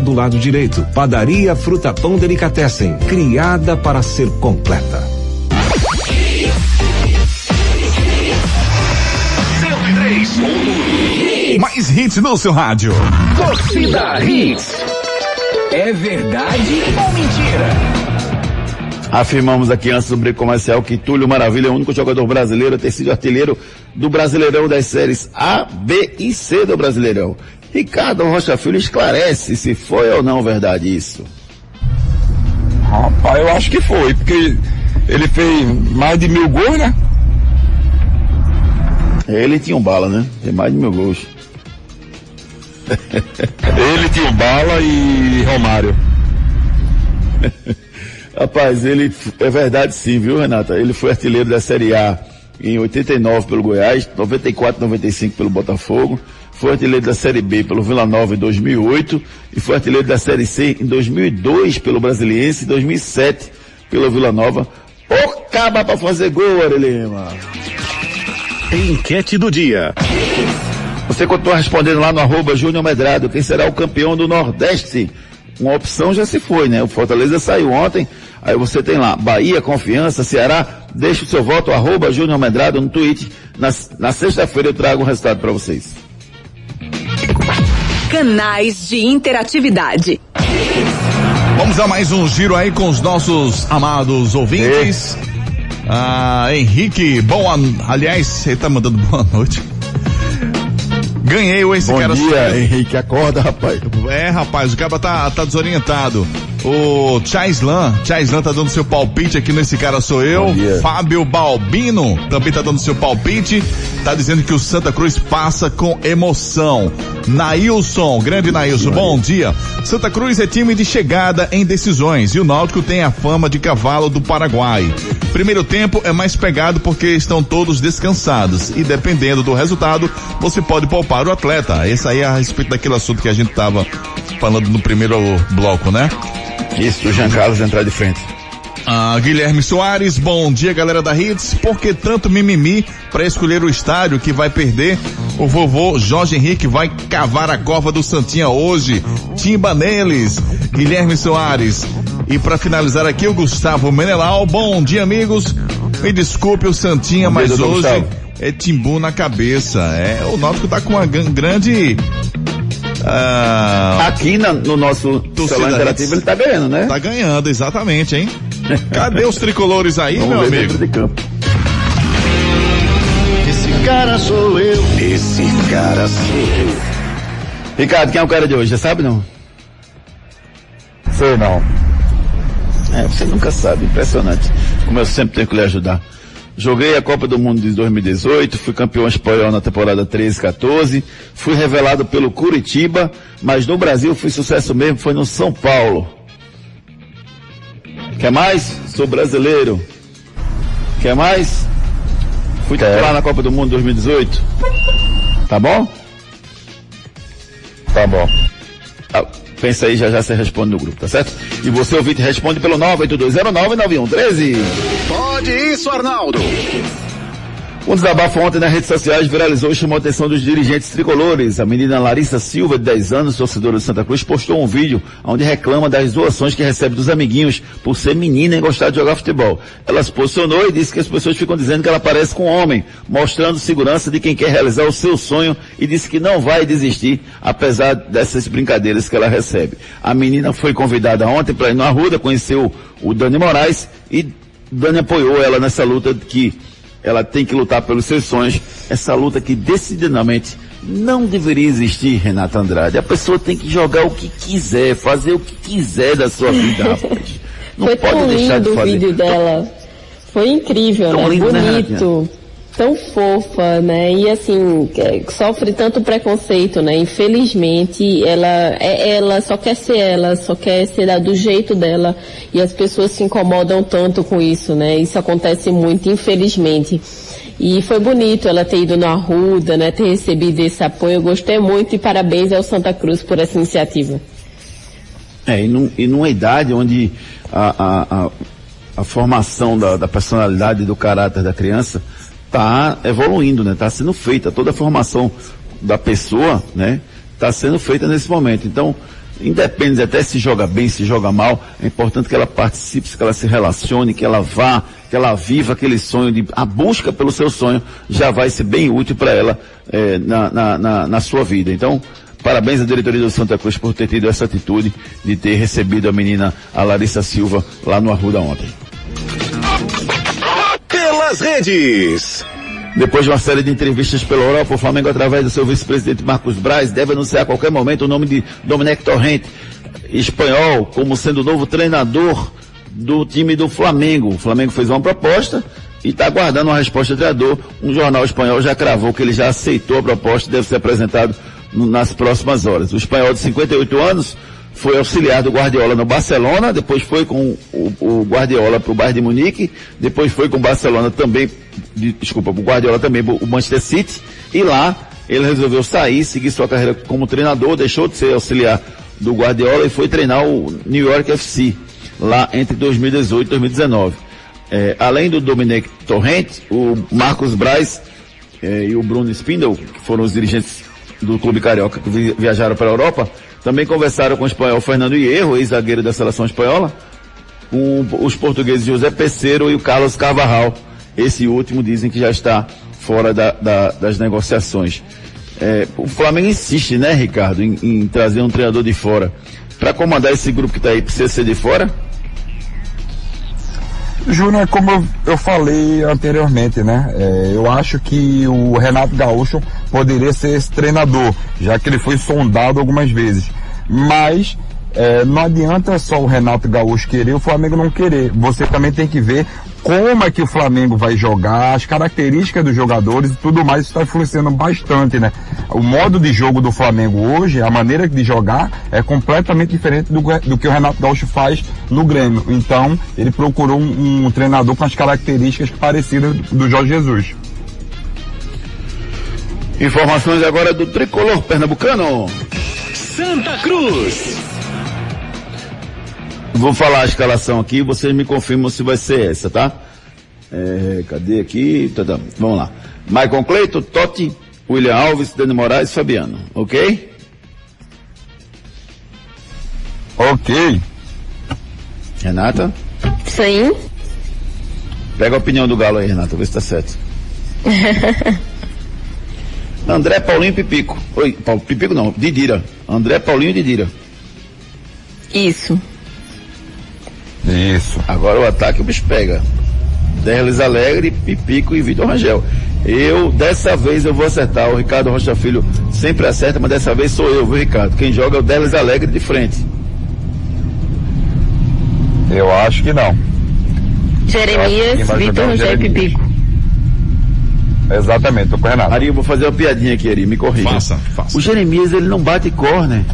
[SPEAKER 10] do lado direito. Padaria Fruta Pão Delicatessen, criada para ser completa.
[SPEAKER 3] 103.
[SPEAKER 11] Mais hits no seu rádio.
[SPEAKER 2] Torcida Hits. É verdade ou mentira?
[SPEAKER 5] Afirmamos aqui antes do break comercial que Túlio Maravilha é o único jogador brasileiro a ter sido artilheiro do Brasileirão das séries A, B e C do Brasileirão. Ricardo Rocha Filho esclarece se foi ou não verdade isso.
[SPEAKER 6] Rapaz, eu acho que foi, porque ele fez mais de mil gols, né?
[SPEAKER 5] Ele tinha um bala, né? Tem mais de mil gols.
[SPEAKER 6] ele tinha um bala e Romário.
[SPEAKER 5] Rapaz, ele é verdade sim, viu, Renata? Ele foi artilheiro da Série A em 89 pelo Goiás, 94, 95 pelo Botafogo, foi artilheiro da Série B pelo Vila Nova em 2008 e foi artilheiro da Série C em 2002 pelo Brasiliense e 2007 pelo Vila Nova. Ô caba pra fazer gol, Arelema.
[SPEAKER 3] Enquete do dia.
[SPEAKER 5] Você continua respondendo lá no arroba Júnior Medrado, quem será o campeão do Nordeste? Uma opção já se foi, né? O Fortaleza saiu ontem, aí você tem lá Bahia, Confiança, Ceará, deixa o seu voto, arroba Júnior Medrado no tweet. Na, na sexta-feira eu trago o resultado para vocês.
[SPEAKER 1] Canais de interatividade.
[SPEAKER 4] Vamos a mais um giro aí com os nossos amados ouvintes. Ah, Henrique, bom, aliás, ele tá mandando boa noite. Ganhei esse
[SPEAKER 5] Bom
[SPEAKER 4] cara.
[SPEAKER 5] dia, Henrique, acorda, rapaz.
[SPEAKER 4] É, rapaz, o cara tá, tá desorientado. O Chaislan, Chaislan tá dando seu palpite aqui nesse cara sou eu. Fábio Balbino também tá dando seu palpite. Tá dizendo que o Santa Cruz passa com emoção. Nailson, grande Nailson, bom dia. Santa Cruz é time de chegada em decisões e o Náutico tem a fama de cavalo do Paraguai. Primeiro tempo é mais pegado porque estão todos descansados e dependendo do resultado, você pode poupar o atleta. Esse aí é a respeito daquele assunto que a gente tava falando no primeiro bloco, né?
[SPEAKER 5] Isso, o Jean Carlos entrar de frente.
[SPEAKER 4] Ah, Guilherme Soares, bom dia galera da Hits. Por que tanto mimimi para escolher o estádio que vai perder? O vovô Jorge Henrique vai cavar a cova do Santinha hoje. Timba neles. Guilherme Soares. E para finalizar aqui o Gustavo Menelau. Bom dia amigos. Me desculpe o Santinha,
[SPEAKER 5] dia,
[SPEAKER 4] mas hoje
[SPEAKER 5] Gustavo.
[SPEAKER 4] é timbu na cabeça. É, o Náutico tá com uma gran- grande ah,
[SPEAKER 5] Aqui na- no nosso
[SPEAKER 4] Torcida
[SPEAKER 5] celular interativo ele tá ganhando, né?
[SPEAKER 4] Tá ganhando, exatamente, hein? Cadê os tricolores aí,
[SPEAKER 5] Vamos
[SPEAKER 4] meu
[SPEAKER 5] ver
[SPEAKER 4] amigo?
[SPEAKER 5] de campo.
[SPEAKER 3] Esse cara sou eu. Esse cara sou eu.
[SPEAKER 5] Ricardo, quem é o cara de hoje? Você sabe não?
[SPEAKER 6] Sei não.
[SPEAKER 5] É, você nunca sabe, impressionante. Como eu sempre tenho que lhe ajudar. Joguei a Copa do Mundo de 2018, fui campeão espanhol na temporada 13-14, fui revelado pelo Curitiba, mas no Brasil fui sucesso mesmo, foi no São Paulo. Quer mais? Sou brasileiro. Quer mais? Fui titular na Copa do Mundo 2018. Tá bom?
[SPEAKER 6] Tá bom.
[SPEAKER 5] Ah, pensa aí, já já você responde no grupo, tá certo? E você ouvinte responde pelo 982099113.
[SPEAKER 3] Pode isso, Arnaldo.
[SPEAKER 5] Um desabafo ontem nas redes sociais viralizou e chamou a atenção dos dirigentes tricolores. A menina Larissa Silva, de 10 anos, torcedora de Santa Cruz, postou um vídeo onde reclama das doações que recebe dos amiguinhos por ser menina e gostar de jogar futebol. Ela se posicionou e disse que as pessoas ficam dizendo que ela parece com um homem, mostrando segurança de quem quer realizar o seu sonho e disse que não vai desistir, apesar dessas brincadeiras que ela recebe. A menina foi convidada ontem para ir no Arruda, conheceu o Dani Moraes e Dani apoiou ela nessa luta que ela tem que lutar pelos seus sonhos, essa luta que decididamente não deveria existir, Renata Andrade. A pessoa tem que jogar o que quiser, fazer o que quiser da sua vida, rapaz. Não
[SPEAKER 7] Foi
[SPEAKER 5] pode
[SPEAKER 7] tão
[SPEAKER 5] deixar
[SPEAKER 7] lindo
[SPEAKER 5] de
[SPEAKER 7] o
[SPEAKER 5] fazer.
[SPEAKER 7] vídeo dela. Foi incrível,
[SPEAKER 5] Tão
[SPEAKER 7] né?
[SPEAKER 5] lindo, né,
[SPEAKER 7] Bonito. Tão fofa, né? E assim, é, sofre tanto preconceito, né? Infelizmente, ela, é, ela só quer ser ela, só quer ser do jeito dela. E as pessoas se incomodam tanto com isso, né? Isso acontece muito, infelizmente. E foi bonito ela ter ido no Arruda, né? Ter recebido esse apoio. Eu gostei muito e parabéns ao Santa Cruz por essa iniciativa.
[SPEAKER 5] É, e, num, e numa idade onde a, a, a, a formação da, da personalidade e do caráter da criança está evoluindo, né? Está sendo feita, toda a formação da pessoa, né? Está sendo feita nesse momento. Então, independe até se joga bem, se joga mal, é importante que ela participe, que ela se relacione, que ela vá, que ela viva aquele sonho de a busca pelo seu sonho já vai ser bem útil para ela eh, na, na, na, na sua vida. Então, Parabéns à diretoria do Santa Cruz por ter tido essa atitude de ter recebido a menina, a Larissa Silva, lá no Arruda ontem.
[SPEAKER 3] Pelas redes.
[SPEAKER 5] Depois de uma série de entrevistas pela Europa, o Flamengo, através do seu vice-presidente Marcos Braz, deve anunciar a qualquer momento o nome de Domenech Torrente, espanhol, como sendo o novo treinador do time do Flamengo. O Flamengo fez uma proposta e está aguardando uma resposta do treinador. Um jornal espanhol já cravou que ele já aceitou a proposta e deve ser apresentado nas próximas horas. O espanhol de 58 anos foi auxiliar do Guardiola no Barcelona, depois foi com o, o Guardiola para o Bayern de Munique, depois foi com o Barcelona também, de- desculpa, o Guardiola também o Manchester City, e lá ele resolveu sair, seguir sua carreira como treinador, deixou de ser auxiliar do Guardiola e foi treinar o New York FC. lá entre 2018 e 2019. É, além do Dominic Torrente, o Marcos Braz é, e o Bruno Spindle, que foram os dirigentes do Clube Carioca que vi, viajaram para a Europa, também conversaram com o espanhol Fernando Hierro, ex-zagueiro da seleção espanhola, com os portugueses José Peceiro e o Carlos Carvajal. Esse último dizem que já está fora da, da, das negociações. É, o Flamengo insiste, né, Ricardo, em, em trazer um treinador de fora. Para comandar esse grupo que está aí, precisa ser de fora?
[SPEAKER 6] Júnior, como eu, eu, falei anteriormente, né? É, eu acho que o Renato Gaúcho poderia ser esse treinador, já que ele foi sondado algumas vezes. Mas é, não adianta só o Renato Gaúcho querer o Flamengo não querer. Você também tem que ver como é que o Flamengo vai jogar, as características dos jogadores e tudo mais, está influenciando bastante, né? O modo de jogo do Flamengo hoje, a maneira de jogar é completamente diferente do, do que o Renato Gaúcho faz no Grêmio. Então, ele procurou um, um treinador com as características parecidas do Jorge Jesus.
[SPEAKER 5] Informações agora do tricolor pernambucano.
[SPEAKER 2] Santa Cruz.
[SPEAKER 5] Vou falar a escalação aqui, vocês me confirmam se vai ser essa, tá? É, cadê aqui? Tá, tá. Vamos lá. Maicon Cleito, Totti, William Alves, Dani Moraes, Fabiano, ok?
[SPEAKER 6] Ok.
[SPEAKER 5] Renata?
[SPEAKER 7] Sim.
[SPEAKER 5] Pega a opinião do Galo aí, Renata, vê se tá certo. André, Paulinho e Pipico. Oi, Paulo, Pipico não, Didira. André, Paulinho e Didira.
[SPEAKER 7] Isso.
[SPEAKER 6] Isso.
[SPEAKER 5] Agora o ataque o bicho pega. Derlis Alegre, Pipico e Vitor Rangel. Eu, dessa vez, eu vou acertar. O Ricardo Rocha Filho sempre acerta, mas dessa vez sou eu, viu, Ricardo? Quem joga é o Derlis Alegre de frente.
[SPEAKER 6] Eu acho que não.
[SPEAKER 7] Jeremias, Vitor Rangel e Pipico.
[SPEAKER 6] Exatamente, tô com o Renato.
[SPEAKER 5] Ari, eu vou fazer uma piadinha aqui, Ari, me corrija.
[SPEAKER 4] Faça, faça.
[SPEAKER 5] O Jeremias, ele não bate corner.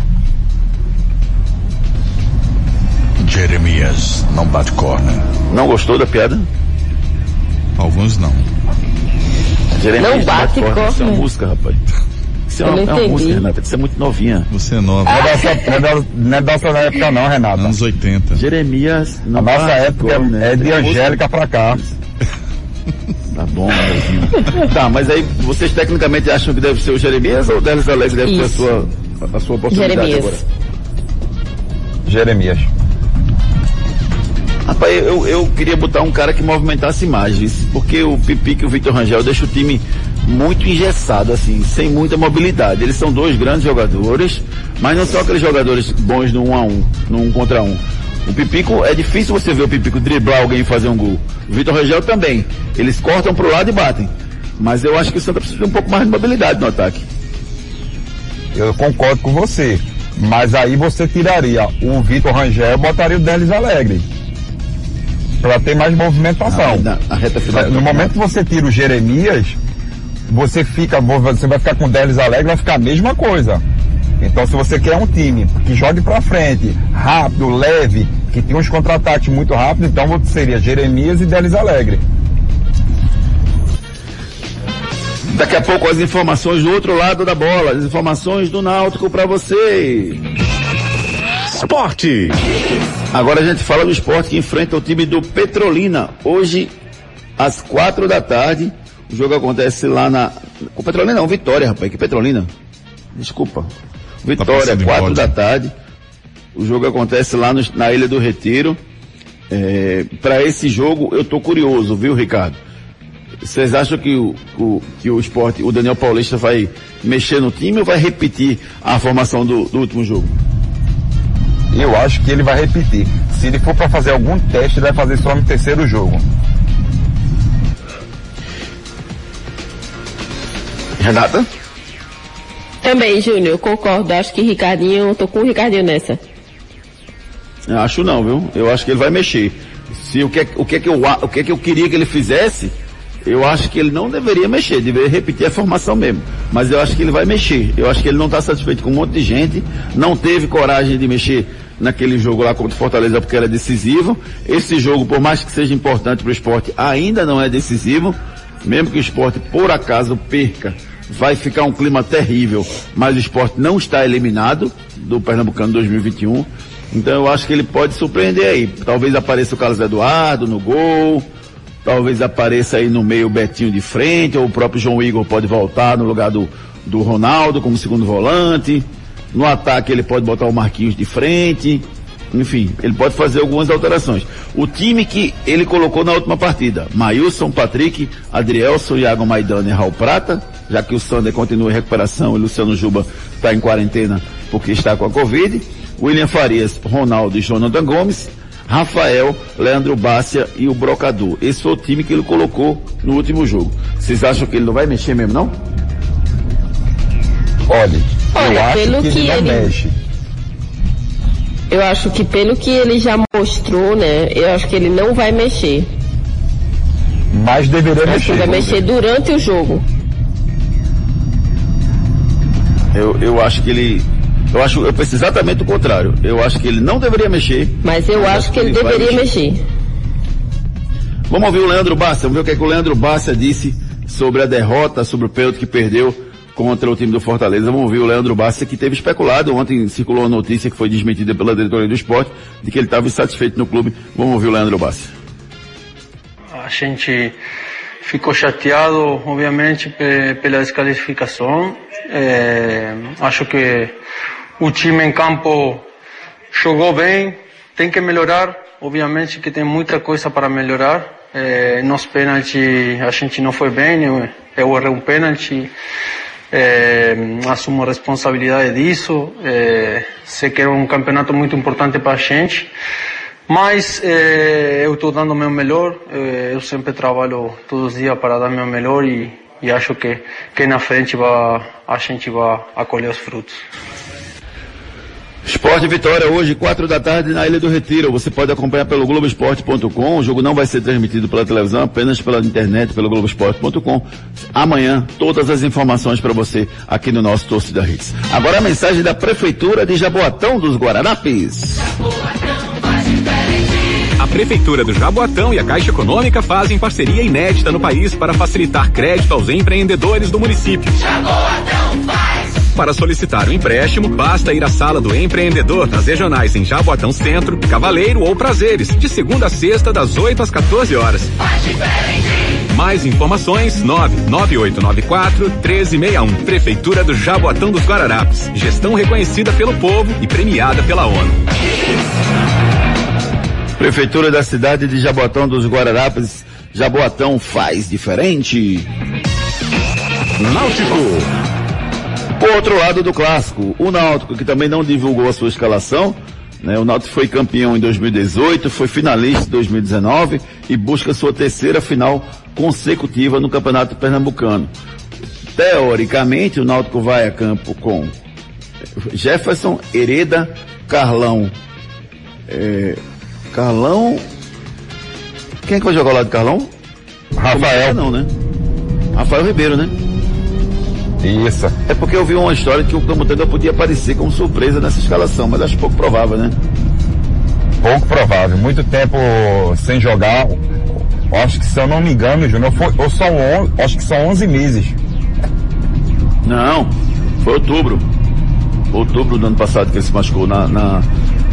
[SPEAKER 4] Jeremias não bate corner.
[SPEAKER 5] Não gostou da piada?
[SPEAKER 4] Alguns não.
[SPEAKER 5] Jeremias
[SPEAKER 7] Não bate
[SPEAKER 5] Isso é uma
[SPEAKER 7] corner.
[SPEAKER 5] música, rapaz. Isso é uma,
[SPEAKER 7] não
[SPEAKER 5] é uma música, Renata. Você é muito novinha.
[SPEAKER 4] Você é nova.
[SPEAKER 6] Não é dessa, não é da- não é dessa época não, Renato.
[SPEAKER 4] Anos 80.
[SPEAKER 5] Jeremias não
[SPEAKER 6] A nossa
[SPEAKER 5] bate
[SPEAKER 6] época
[SPEAKER 5] corner.
[SPEAKER 6] é de Angélica pra cá.
[SPEAKER 5] Tá bom, tá, mas aí vocês tecnicamente acham que deve ser o Jeremias ou o Delis Alegre deve ser a
[SPEAKER 7] Isso.
[SPEAKER 5] sua, a sua oportunidade
[SPEAKER 7] Jeremias.
[SPEAKER 5] agora?
[SPEAKER 6] Jeremias.
[SPEAKER 5] Rapaz, eu, eu queria botar um cara que movimentasse imagens, porque o Pipique e o Vitor Rangel deixam o time muito engessado, assim, sem muita mobilidade. Eles são dois grandes jogadores, mas não são aqueles jogadores bons no um a um, no um contra um. O Pipico, é difícil você ver o Pipico driblar alguém e fazer um gol. O Vitor Rangel também. Eles cortam pro lado e batem. Mas eu acho que o Santa precisa ter um pouco mais de mobilidade no ataque.
[SPEAKER 6] Eu concordo com você. Mas aí você tiraria o Vitor Rangel e botaria o Delis Alegre. Pra ter mais movimentação.
[SPEAKER 5] Na, na reta final.
[SPEAKER 6] No momento que você tira o Jeremias, você fica, você vai ficar com o Delis Alegre, vai ficar a mesma coisa. Então se você quer um time que jogue pra frente, rápido, leve, que tem uns contra-ataques muito rápidos, então seria Jeremias e Delis Alegre.
[SPEAKER 5] Daqui a pouco as informações do outro lado da bola, as informações do Náutico para você.
[SPEAKER 2] Esporte.
[SPEAKER 5] Agora a gente fala do esporte que enfrenta o time do Petrolina. Hoje, às quatro da tarde, o jogo acontece lá na. Com Petrolina não, Vitória, rapaz. Que Petrolina? Desculpa. Vitória,
[SPEAKER 4] em
[SPEAKER 5] quatro da tarde. O jogo acontece lá no- na Ilha do Retiro. É, para esse jogo eu tô curioso, viu, Ricardo? Vocês acham que o, o- que o esporte, o Daniel Paulista vai mexer no time ou vai repetir a formação do, do último jogo?
[SPEAKER 6] Eu acho que ele vai repetir. Se ele for para fazer algum teste, ele vai fazer só no terceiro jogo.
[SPEAKER 5] Renata?
[SPEAKER 7] Também, Júnior, concordo. Acho que Ricardinho, tô com o Ricardinho nessa.
[SPEAKER 5] Acho não, viu? Eu acho que ele vai mexer. Se o que, é- o que é que eu, o que é que eu queria que ele fizesse, eu acho que ele não deveria mexer, deveria repetir a formação mesmo. Mas eu acho que ele vai mexer. Eu acho que ele não está satisfeito com um monte de gente, não teve coragem de mexer naquele jogo lá contra o Fortaleza porque era decisivo. Esse jogo, por mais que seja importante para o esporte, ainda não é decisivo. Mesmo que o esporte, por acaso, perca, vai ficar um clima terrível, mas o esporte não está eliminado do Pernambucano 2021. Então eu acho que ele pode surpreender aí. Talvez apareça o Carlos Eduardo no gol, talvez apareça aí no meio o Betinho de frente, ou o próprio João Igor pode voltar no lugar do, do Ronaldo como segundo volante. No ataque ele pode botar o Marquinhos de frente. Enfim, ele pode fazer algumas alterações. O time que ele colocou na última partida, Maílson, Patrick, Adrielson, Iago Maidana e Raul Prata, já que o Sander continua em recuperação e Luciano Juba está em quarentena porque está com a Covid. William Farias, Ronaldo e Jonathan Gomes, Rafael, Leandro Bácia e o Brocador. Esse foi o time que ele colocou no último jogo. Vocês acham que ele não vai mexer mesmo, não?
[SPEAKER 6] Olha,
[SPEAKER 7] Olha,
[SPEAKER 6] eu acho
[SPEAKER 7] pelo
[SPEAKER 6] que ele
[SPEAKER 7] que
[SPEAKER 6] não
[SPEAKER 7] ele-
[SPEAKER 6] mexe.
[SPEAKER 7] Eu acho que pelo que ele já mostrou, né? Eu acho que ele não vai mexer.
[SPEAKER 6] Mas deveria
[SPEAKER 7] acho que
[SPEAKER 6] mexer.
[SPEAKER 7] vai mexer durante o jogo.
[SPEAKER 5] Eu, eu acho que ele. Eu acho, eu penso exatamente o contrário. Eu acho que ele não deveria mexer.
[SPEAKER 7] Mas eu acho que ele
[SPEAKER 5] vai
[SPEAKER 7] deveria mexer.
[SPEAKER 5] Vamos ouvir o Leandro Bassa, vamos ver o que, é que o Leandro Bassa disse sobre a derrota, sobre o pênalti que perdeu contra o time do Fortaleza. Vamos ouvir o Leandro Bassa, que teve especulado. Ontem circulou a notícia que foi desmentida pela diretoria do esporte, de que ele estava insatisfeito no clube. Vamos ouvir o Leandro Bassa.
[SPEAKER 12] A gente ficou chateado, obviamente, pe- pela desclassificação. É, acho que o time em campo jogou bem, tem que melhorar. Obviamente que tem muita coisa para melhorar. É, nos pênaltis a gente não foi bem, eu, eu errei um pênalti. É, assumo a responsabilidade disso. É, sei que era um campeonato muito importante para a gente. Mas eh, eu estou dando o meu melhor, eh, eu sempre trabalho todos os dias para dar o meu melhor e, e acho que, que na frente vai, a gente vai acolher os frutos.
[SPEAKER 5] Esporte Vitória hoje, quatro da tarde, na Ilha do Retiro. Você pode acompanhar pelo Globoesporte.com. O jogo não vai ser transmitido pela televisão, apenas pela internet, pelo Globoesporte.com. Amanhã, todas as informações para você aqui no nosso Torcida Hits. Agora a mensagem da Prefeitura de Jaboatão dos Guararapes.
[SPEAKER 13] A Prefeitura do Jaboatão e a Caixa Econômica fazem parceria inédita no país para facilitar crédito aos empreendedores do município. Para solicitar o empréstimo, basta ir à sala do empreendedor nas regionais em Jaboatão Centro, Cavaleiro ou Prazeres, de segunda a sexta, das 8 às 14 horas. Mais informações 99894 1361. Prefeitura do Jaboatão dos Guararapes. Gestão reconhecida pelo povo e premiada pela ONU.
[SPEAKER 5] Prefeitura da cidade de Jaboatão dos Guararapes. Jaboatão faz diferente. Náutico. Por outro lado do clássico, o Náutico, que também não divulgou a sua escalação, né? O Náutico foi campeão em 2018, foi finalista em 2019 e busca sua terceira final consecutiva no Campeonato Pernambucano. Teoricamente, o Náutico vai a campo com Jefferson, Hereda, Carlão, é, Carlão. Quem é que vai jogar ao lado de Carlão?
[SPEAKER 6] Rafael.
[SPEAKER 5] Não, né? Rafael Ribeiro, né?
[SPEAKER 6] Isso.
[SPEAKER 5] É porque eu vi uma história que o Camutanga podia aparecer como surpresa nessa escalação, mas acho pouco provável, né?
[SPEAKER 6] Pouco provável. Muito tempo sem jogar. Acho que se eu não me engano, Júnior, foi, ou são on, acho que são 11 meses.
[SPEAKER 5] Não, foi outubro. Outubro do ano passado que ele se machucou na, na,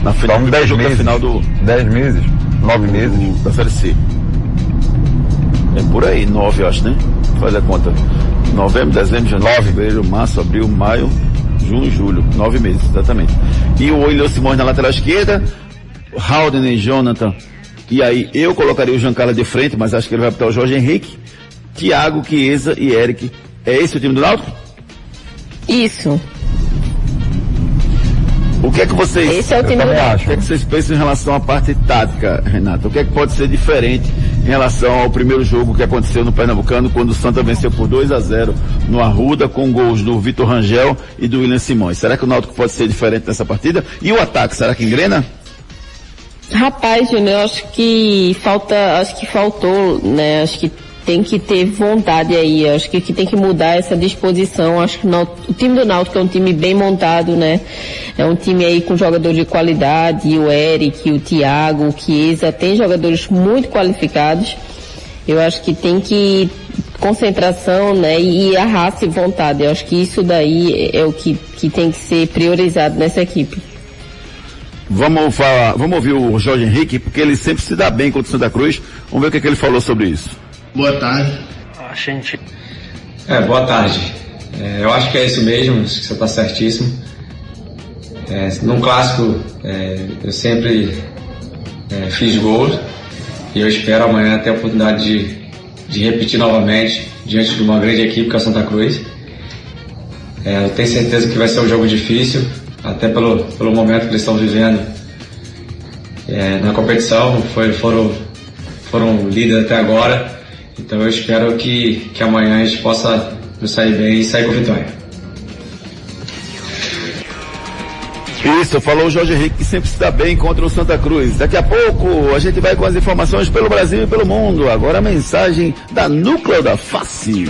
[SPEAKER 5] na final,
[SPEAKER 6] Então,
[SPEAKER 5] do
[SPEAKER 6] 10
[SPEAKER 5] jogo da
[SPEAKER 6] meses.
[SPEAKER 5] final do.
[SPEAKER 6] 10 meses? 9 meses?
[SPEAKER 5] Da Série C. É por aí, 9 eu acho, né? Faz a conta. Novembro, dezembro, janeiro, fevereiro, março, abril, maio, junho, julho. Nove meses, exatamente. E o William Simões na lateral esquerda, Haldane e Jonathan. E aí eu colocaria o Giancarlo de frente, mas acho que ele vai botar o Jorge Henrique, Thiago, Chiesa e Eric. É esse o time do Náutico?
[SPEAKER 7] Isso.
[SPEAKER 5] O que é que vocês.
[SPEAKER 7] Esse é o time do
[SPEAKER 5] acho. O que é que vocês pensam em relação à parte tática, Renato? O que é que pode ser diferente em relação ao primeiro jogo que aconteceu no Pernambucano, quando o Santa venceu por 2 a 0 no Arruda, com gols do Vitor Rangel e do William Simões? Será que o Náutico pode ser diferente nessa partida? E o ataque, será que engrena?
[SPEAKER 7] Rapaz, Júnior, eu acho que falta, acho que faltou, né? Acho que tem que ter vontade aí. Acho que, que tem que mudar essa disposição. Acho que o, o time do Náutico é um time bem montado, né? É um time aí com jogadores de qualidade, o Eric, o Thiago, o Chiesa, tem jogadores muito qualificados. Eu acho que tem que concentração, né? E, a raça e vontade. Eu acho que isso daí é o que, que tem que ser priorizado nessa equipe.
[SPEAKER 5] Vamos falar, vamos ouvir o Jorge Henrique, porque ele sempre se dá bem contra o Santa Cruz. Vamos ver o que, é que ele falou sobre isso.
[SPEAKER 14] Boa tarde.
[SPEAKER 12] A gente.
[SPEAKER 14] É, boa tarde. É, eu acho que é isso mesmo, acho que você está certíssimo. É, num clássico, é, eu sempre é, fiz gols e eu espero amanhã ter a oportunidade de, de repetir novamente diante de uma grande equipe que é a Santa Cruz. É, eu tenho certeza que vai ser um jogo difícil, até pelo, pelo momento que eles estão vivendo é, na competição. Foi, foram, foram líderes até agora, então eu espero que, que amanhã a gente possa sair bem e sair com vitória.
[SPEAKER 5] Isso, falou o Jorge Henrique que sempre se dá bem contra o Santa Cruz. Daqui a pouco a gente vai com as informações pelo Brasil e pelo mundo. Agora a mensagem da Núcleo da Face.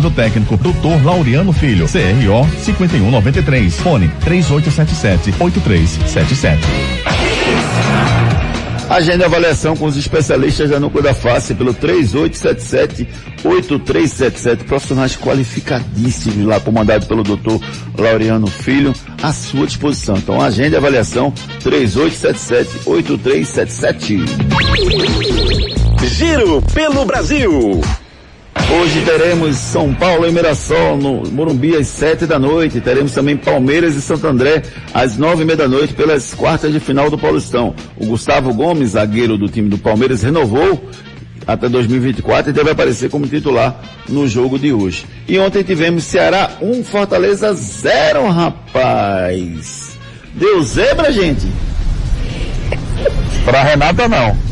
[SPEAKER 15] técnico, Dr. Laureano Filho, CRO 5193, fone 3877 8377.
[SPEAKER 5] Agenda avaliação com os especialistas da Núcleo da Face pelo 3877-8377. Profissionais qualificadíssimos lá, comandado pelo doutor Laureano Filho, à sua disposição. Então, agenda avaliação 3877-8377.
[SPEAKER 3] Giro pelo Brasil.
[SPEAKER 5] Hoje teremos São Paulo e Mirassol no Morumbi às sete da noite. Teremos também Palmeiras e Santo André às nove e meia da noite pelas quartas de final do Paulistão. O Gustavo Gomes, zagueiro do time do Palmeiras, renovou até 2024 e deve aparecer como titular no jogo de hoje. E ontem tivemos Ceará 1, um, Fortaleza 0, rapaz. Deu zebra, gente?
[SPEAKER 6] Pra Renata não.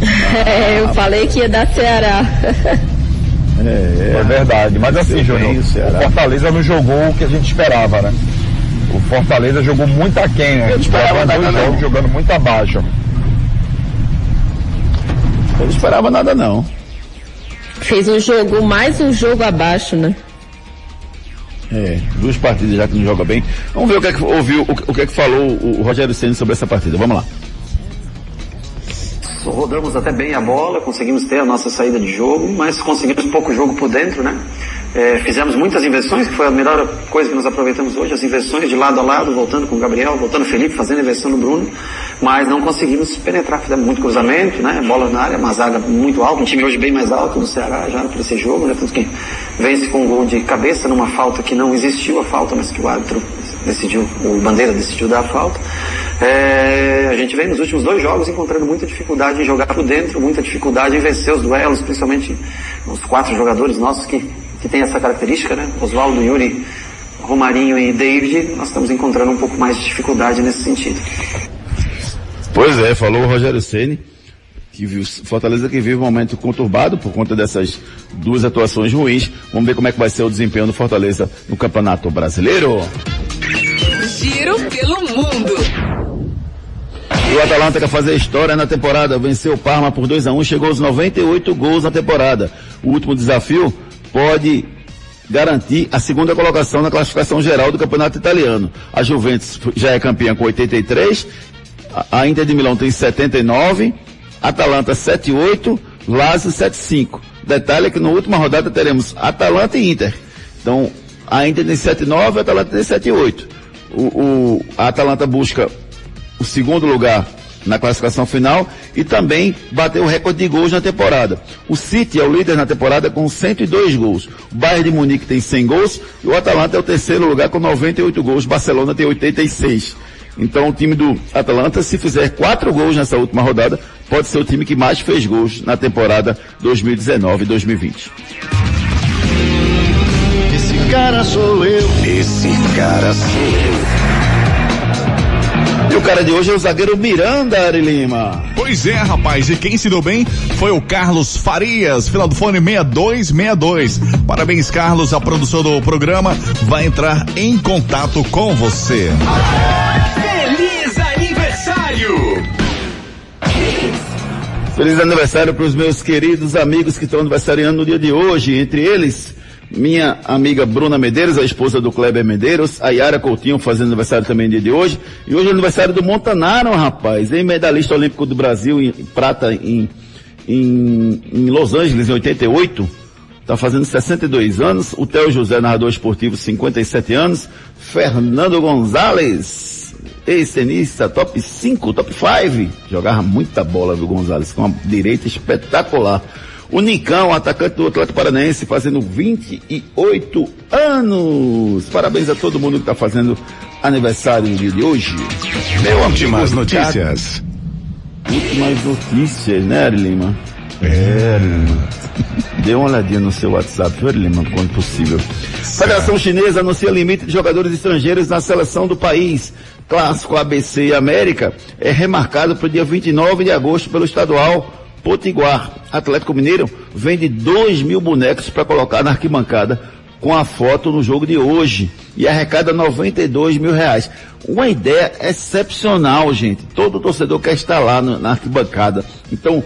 [SPEAKER 7] É, eu falei que ia dar Ceará.
[SPEAKER 6] É, é verdade. Mas assim, Júnior, o, Fortaleza não jogou o que a gente esperava, né? O Fortaleza jogou muito aquém, né?
[SPEAKER 5] Eu não esperava nada não.
[SPEAKER 6] Jogos, jogando muito abaixo.
[SPEAKER 5] Eu não esperava nada não.
[SPEAKER 7] Fez um jogo, mais um jogo abaixo, né?
[SPEAKER 5] É, duas partidas já que não joga bem. Vamos ver o que é que ouviu, o, o que é que falou o, o Rogério Senna sobre essa partida. Vamos lá
[SPEAKER 16] rodamos até bem a bola, conseguimos ter a nossa saída de jogo, mas conseguimos pouco jogo por dentro, né? É, fizemos muitas inversões, que foi a melhor coisa que nós aproveitamos hoje, as inversões de lado a lado, voltando com o Gabriel, voltando o Felipe, fazendo inversão no Bruno, mas não conseguimos penetrar, fizemos muito cruzamento, né? Bola na área, uma zaga muito alta, um time hoje bem mais alto do Ceará já para esse jogo, né? Tanto que vence com um gol de cabeça numa falta que não existiu a falta, mas que o árbitro decidiu, o Bandeira decidiu dar a falta. É, a gente vem nos últimos dois jogos encontrando muita dificuldade em jogar por dentro, muita dificuldade em vencer os duelos, principalmente os quatro jogadores nossos que, que têm essa característica, né? Oswaldo, Yuri, Romarinho e David, nós estamos encontrando um pouco mais de dificuldade nesse sentido.
[SPEAKER 5] Pois é, falou o Rogério Ceni que viu, Fortaleza que vive um momento conturbado por conta dessas duas atuações ruins. Vamos ver como é que vai ser o desempenho do Fortaleza no Campeonato Brasileiro.
[SPEAKER 1] Giro pelo mundo.
[SPEAKER 5] O Atalanta quer fazer história na temporada, venceu o Parma por 2 a 1 chegou aos 98 gols na temporada. O último desafio pode garantir a segunda colocação na classificação geral do Campeonato Italiano. A Juventus já é campeã com 83, a Inter de Milão tem 79, Atalanta 78, Lazio 75. Detalhe é que na última rodada teremos Atalanta e Inter. Então, a Inter tem 79, a Atalanta tem 78. O, o, a Atalanta busca o segundo lugar na classificação final e também bateu o recorde de gols na temporada. O City é o líder na temporada com 102 gols. O Bayern de Munique tem 100 gols e o Atalanta é o terceiro lugar com 98 gols. Barcelona tem 86. Então o time do Atalanta, se fizer quatro gols nessa última rodada, pode ser o time que mais fez gols na temporada 2019-2020.
[SPEAKER 3] Esse cara sou eu. Esse cara sou eu.
[SPEAKER 5] E o cara de hoje é o zagueiro Miranda Ari Lima.
[SPEAKER 4] Pois é, rapaz, e quem se deu bem foi o Carlos Farias, final do fone 6262. Parabéns, Carlos, a produção do programa vai entrar em contato com você.
[SPEAKER 3] Feliz aniversário!
[SPEAKER 5] Feliz aniversário para os meus queridos amigos que estão aniversariando no dia de hoje, entre eles minha amiga Bruna Medeiros, a esposa do Kleber Medeiros, a Yara Coutinho fazendo aniversário também dia de hoje. E hoje é aniversário do Montanaro, rapaz, em medalhista olímpico do Brasil, em prata em, em, em Los Angeles, em 88. Está fazendo 62 anos. O Theo José, narrador esportivo, 57 anos. Fernando Gonzalez, ex-tenista, top 5, top 5. Jogava muita bola, viu, Gonzalez, com uma direita espetacular. O Nicão, atacante do Atlético Paranaense, fazendo 28 anos. Parabéns a todo mundo que está fazendo aniversário no dia de hoje.
[SPEAKER 4] Meu Últimas notícias.
[SPEAKER 5] Últimas notícias, né, Ari Lima?
[SPEAKER 4] É.
[SPEAKER 5] Dê uma olhadinha no seu WhatsApp, viu, Lima, quando possível. Federação Chinesa anuncia limite de jogadores estrangeiros na seleção do país. Clássico ABC e América é remarcado para o dia 29 de agosto pelo estadual Potiguar. Atlético Mineiro vende 2 mil bonecos para colocar na arquibancada com a foto no jogo de hoje e arrecada 92 mil reais. Uma ideia excepcional, gente. Todo torcedor quer estar lá no, na arquibancada. Então,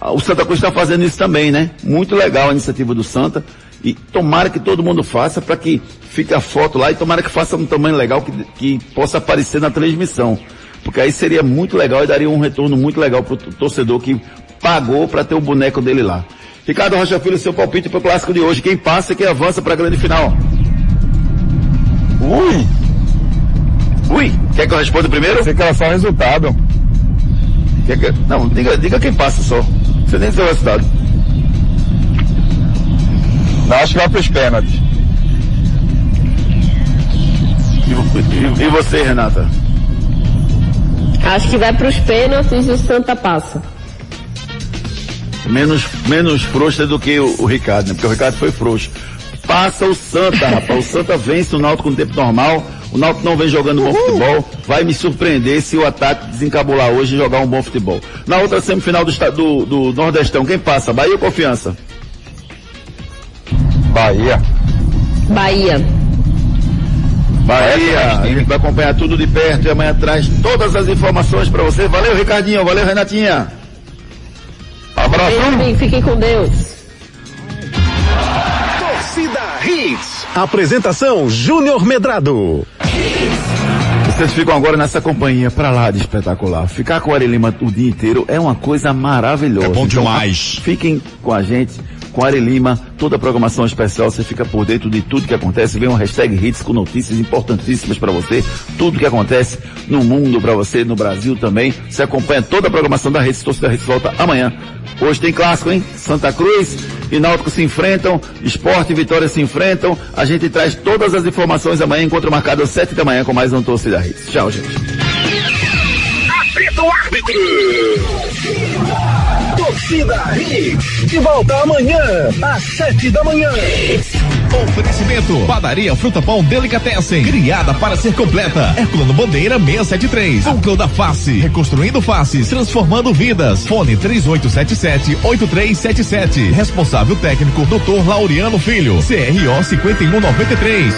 [SPEAKER 5] o Santa Cruz está fazendo isso também, né? Muito legal a iniciativa do Santa. E tomara que todo mundo faça para que fique a foto lá e tomara que faça um tamanho legal que, que possa aparecer na transmissão. Porque aí seria muito legal e daria um retorno muito legal para o torcedor que pagou para ter o boneco dele lá. Ricardo Rocha Filho, seu palpite para o clássico de hoje. Quem passa e quem avança para a grande final? Ui! Ui! Quer que eu responda primeiro?
[SPEAKER 6] Você quer só o resultado.
[SPEAKER 5] Quer que... Não, diga, diga quem passa só. Você nem dizer o resultado.
[SPEAKER 6] Não, acho que vai para os pênaltis.
[SPEAKER 5] E, e, e você, Renata?
[SPEAKER 7] Acho que vai para os pênaltis e o Santa passa.
[SPEAKER 5] Menos, menos frouxa do que o, o, Ricardo, né? Porque o Ricardo foi frouxo. Passa o Santa, rapaz. O Santa vence o Náutico no tempo normal. O Náutico não vem jogando bom futebol. Vai me surpreender se o ataque desencabular hoje e jogar um bom futebol. Na outra semifinal do, do, do Nordestão, quem passa? Bahia ou Confiança?
[SPEAKER 6] Bahia.
[SPEAKER 7] Bahia.
[SPEAKER 5] Bahia, a gente vai acompanhar tudo de perto e amanhã traz todas as informações para você. Valeu, Ricardinho. Valeu, Renatinha.
[SPEAKER 7] Abraço. Bem, fiquem com Deus.
[SPEAKER 2] Torcida Hits. Apresentação Júnior Medrado.
[SPEAKER 5] Vocês ficam agora nessa companhia pra lá de espetacular. Ficar com o Ari Lima o dia inteiro é uma coisa maravilhosa.
[SPEAKER 4] É bom demais.
[SPEAKER 5] Então, fiquem com a gente com Ari Lima, toda a programação especial, você fica por dentro de tudo que acontece, vem um hashtag hits com notícias importantíssimas para você, tudo que acontece no mundo para você, no Brasil também, você acompanha toda a programação da Rede Torcida Rede volta amanhã. Hoje tem clássico, hein? Santa Cruz e Náutico se enfrentam, Esporte e Vitória se enfrentam, a gente traz todas as informações amanhã, encontro marcado às sete da manhã com mais um Torcida Hits. Tchau, gente.
[SPEAKER 2] Árbitro! Torcida Hits. De volta amanhã, às sete da manhã.
[SPEAKER 15] Oferecimento. Padaria Fruta Pão Delicatessen. Criada para ser completa. Herculano Bandeira 673. Núcleo da Face. Reconstruindo faces. Transformando vidas. Fone 3877-8377. Responsável técnico Dr. Laureano Filho. CRO 5193.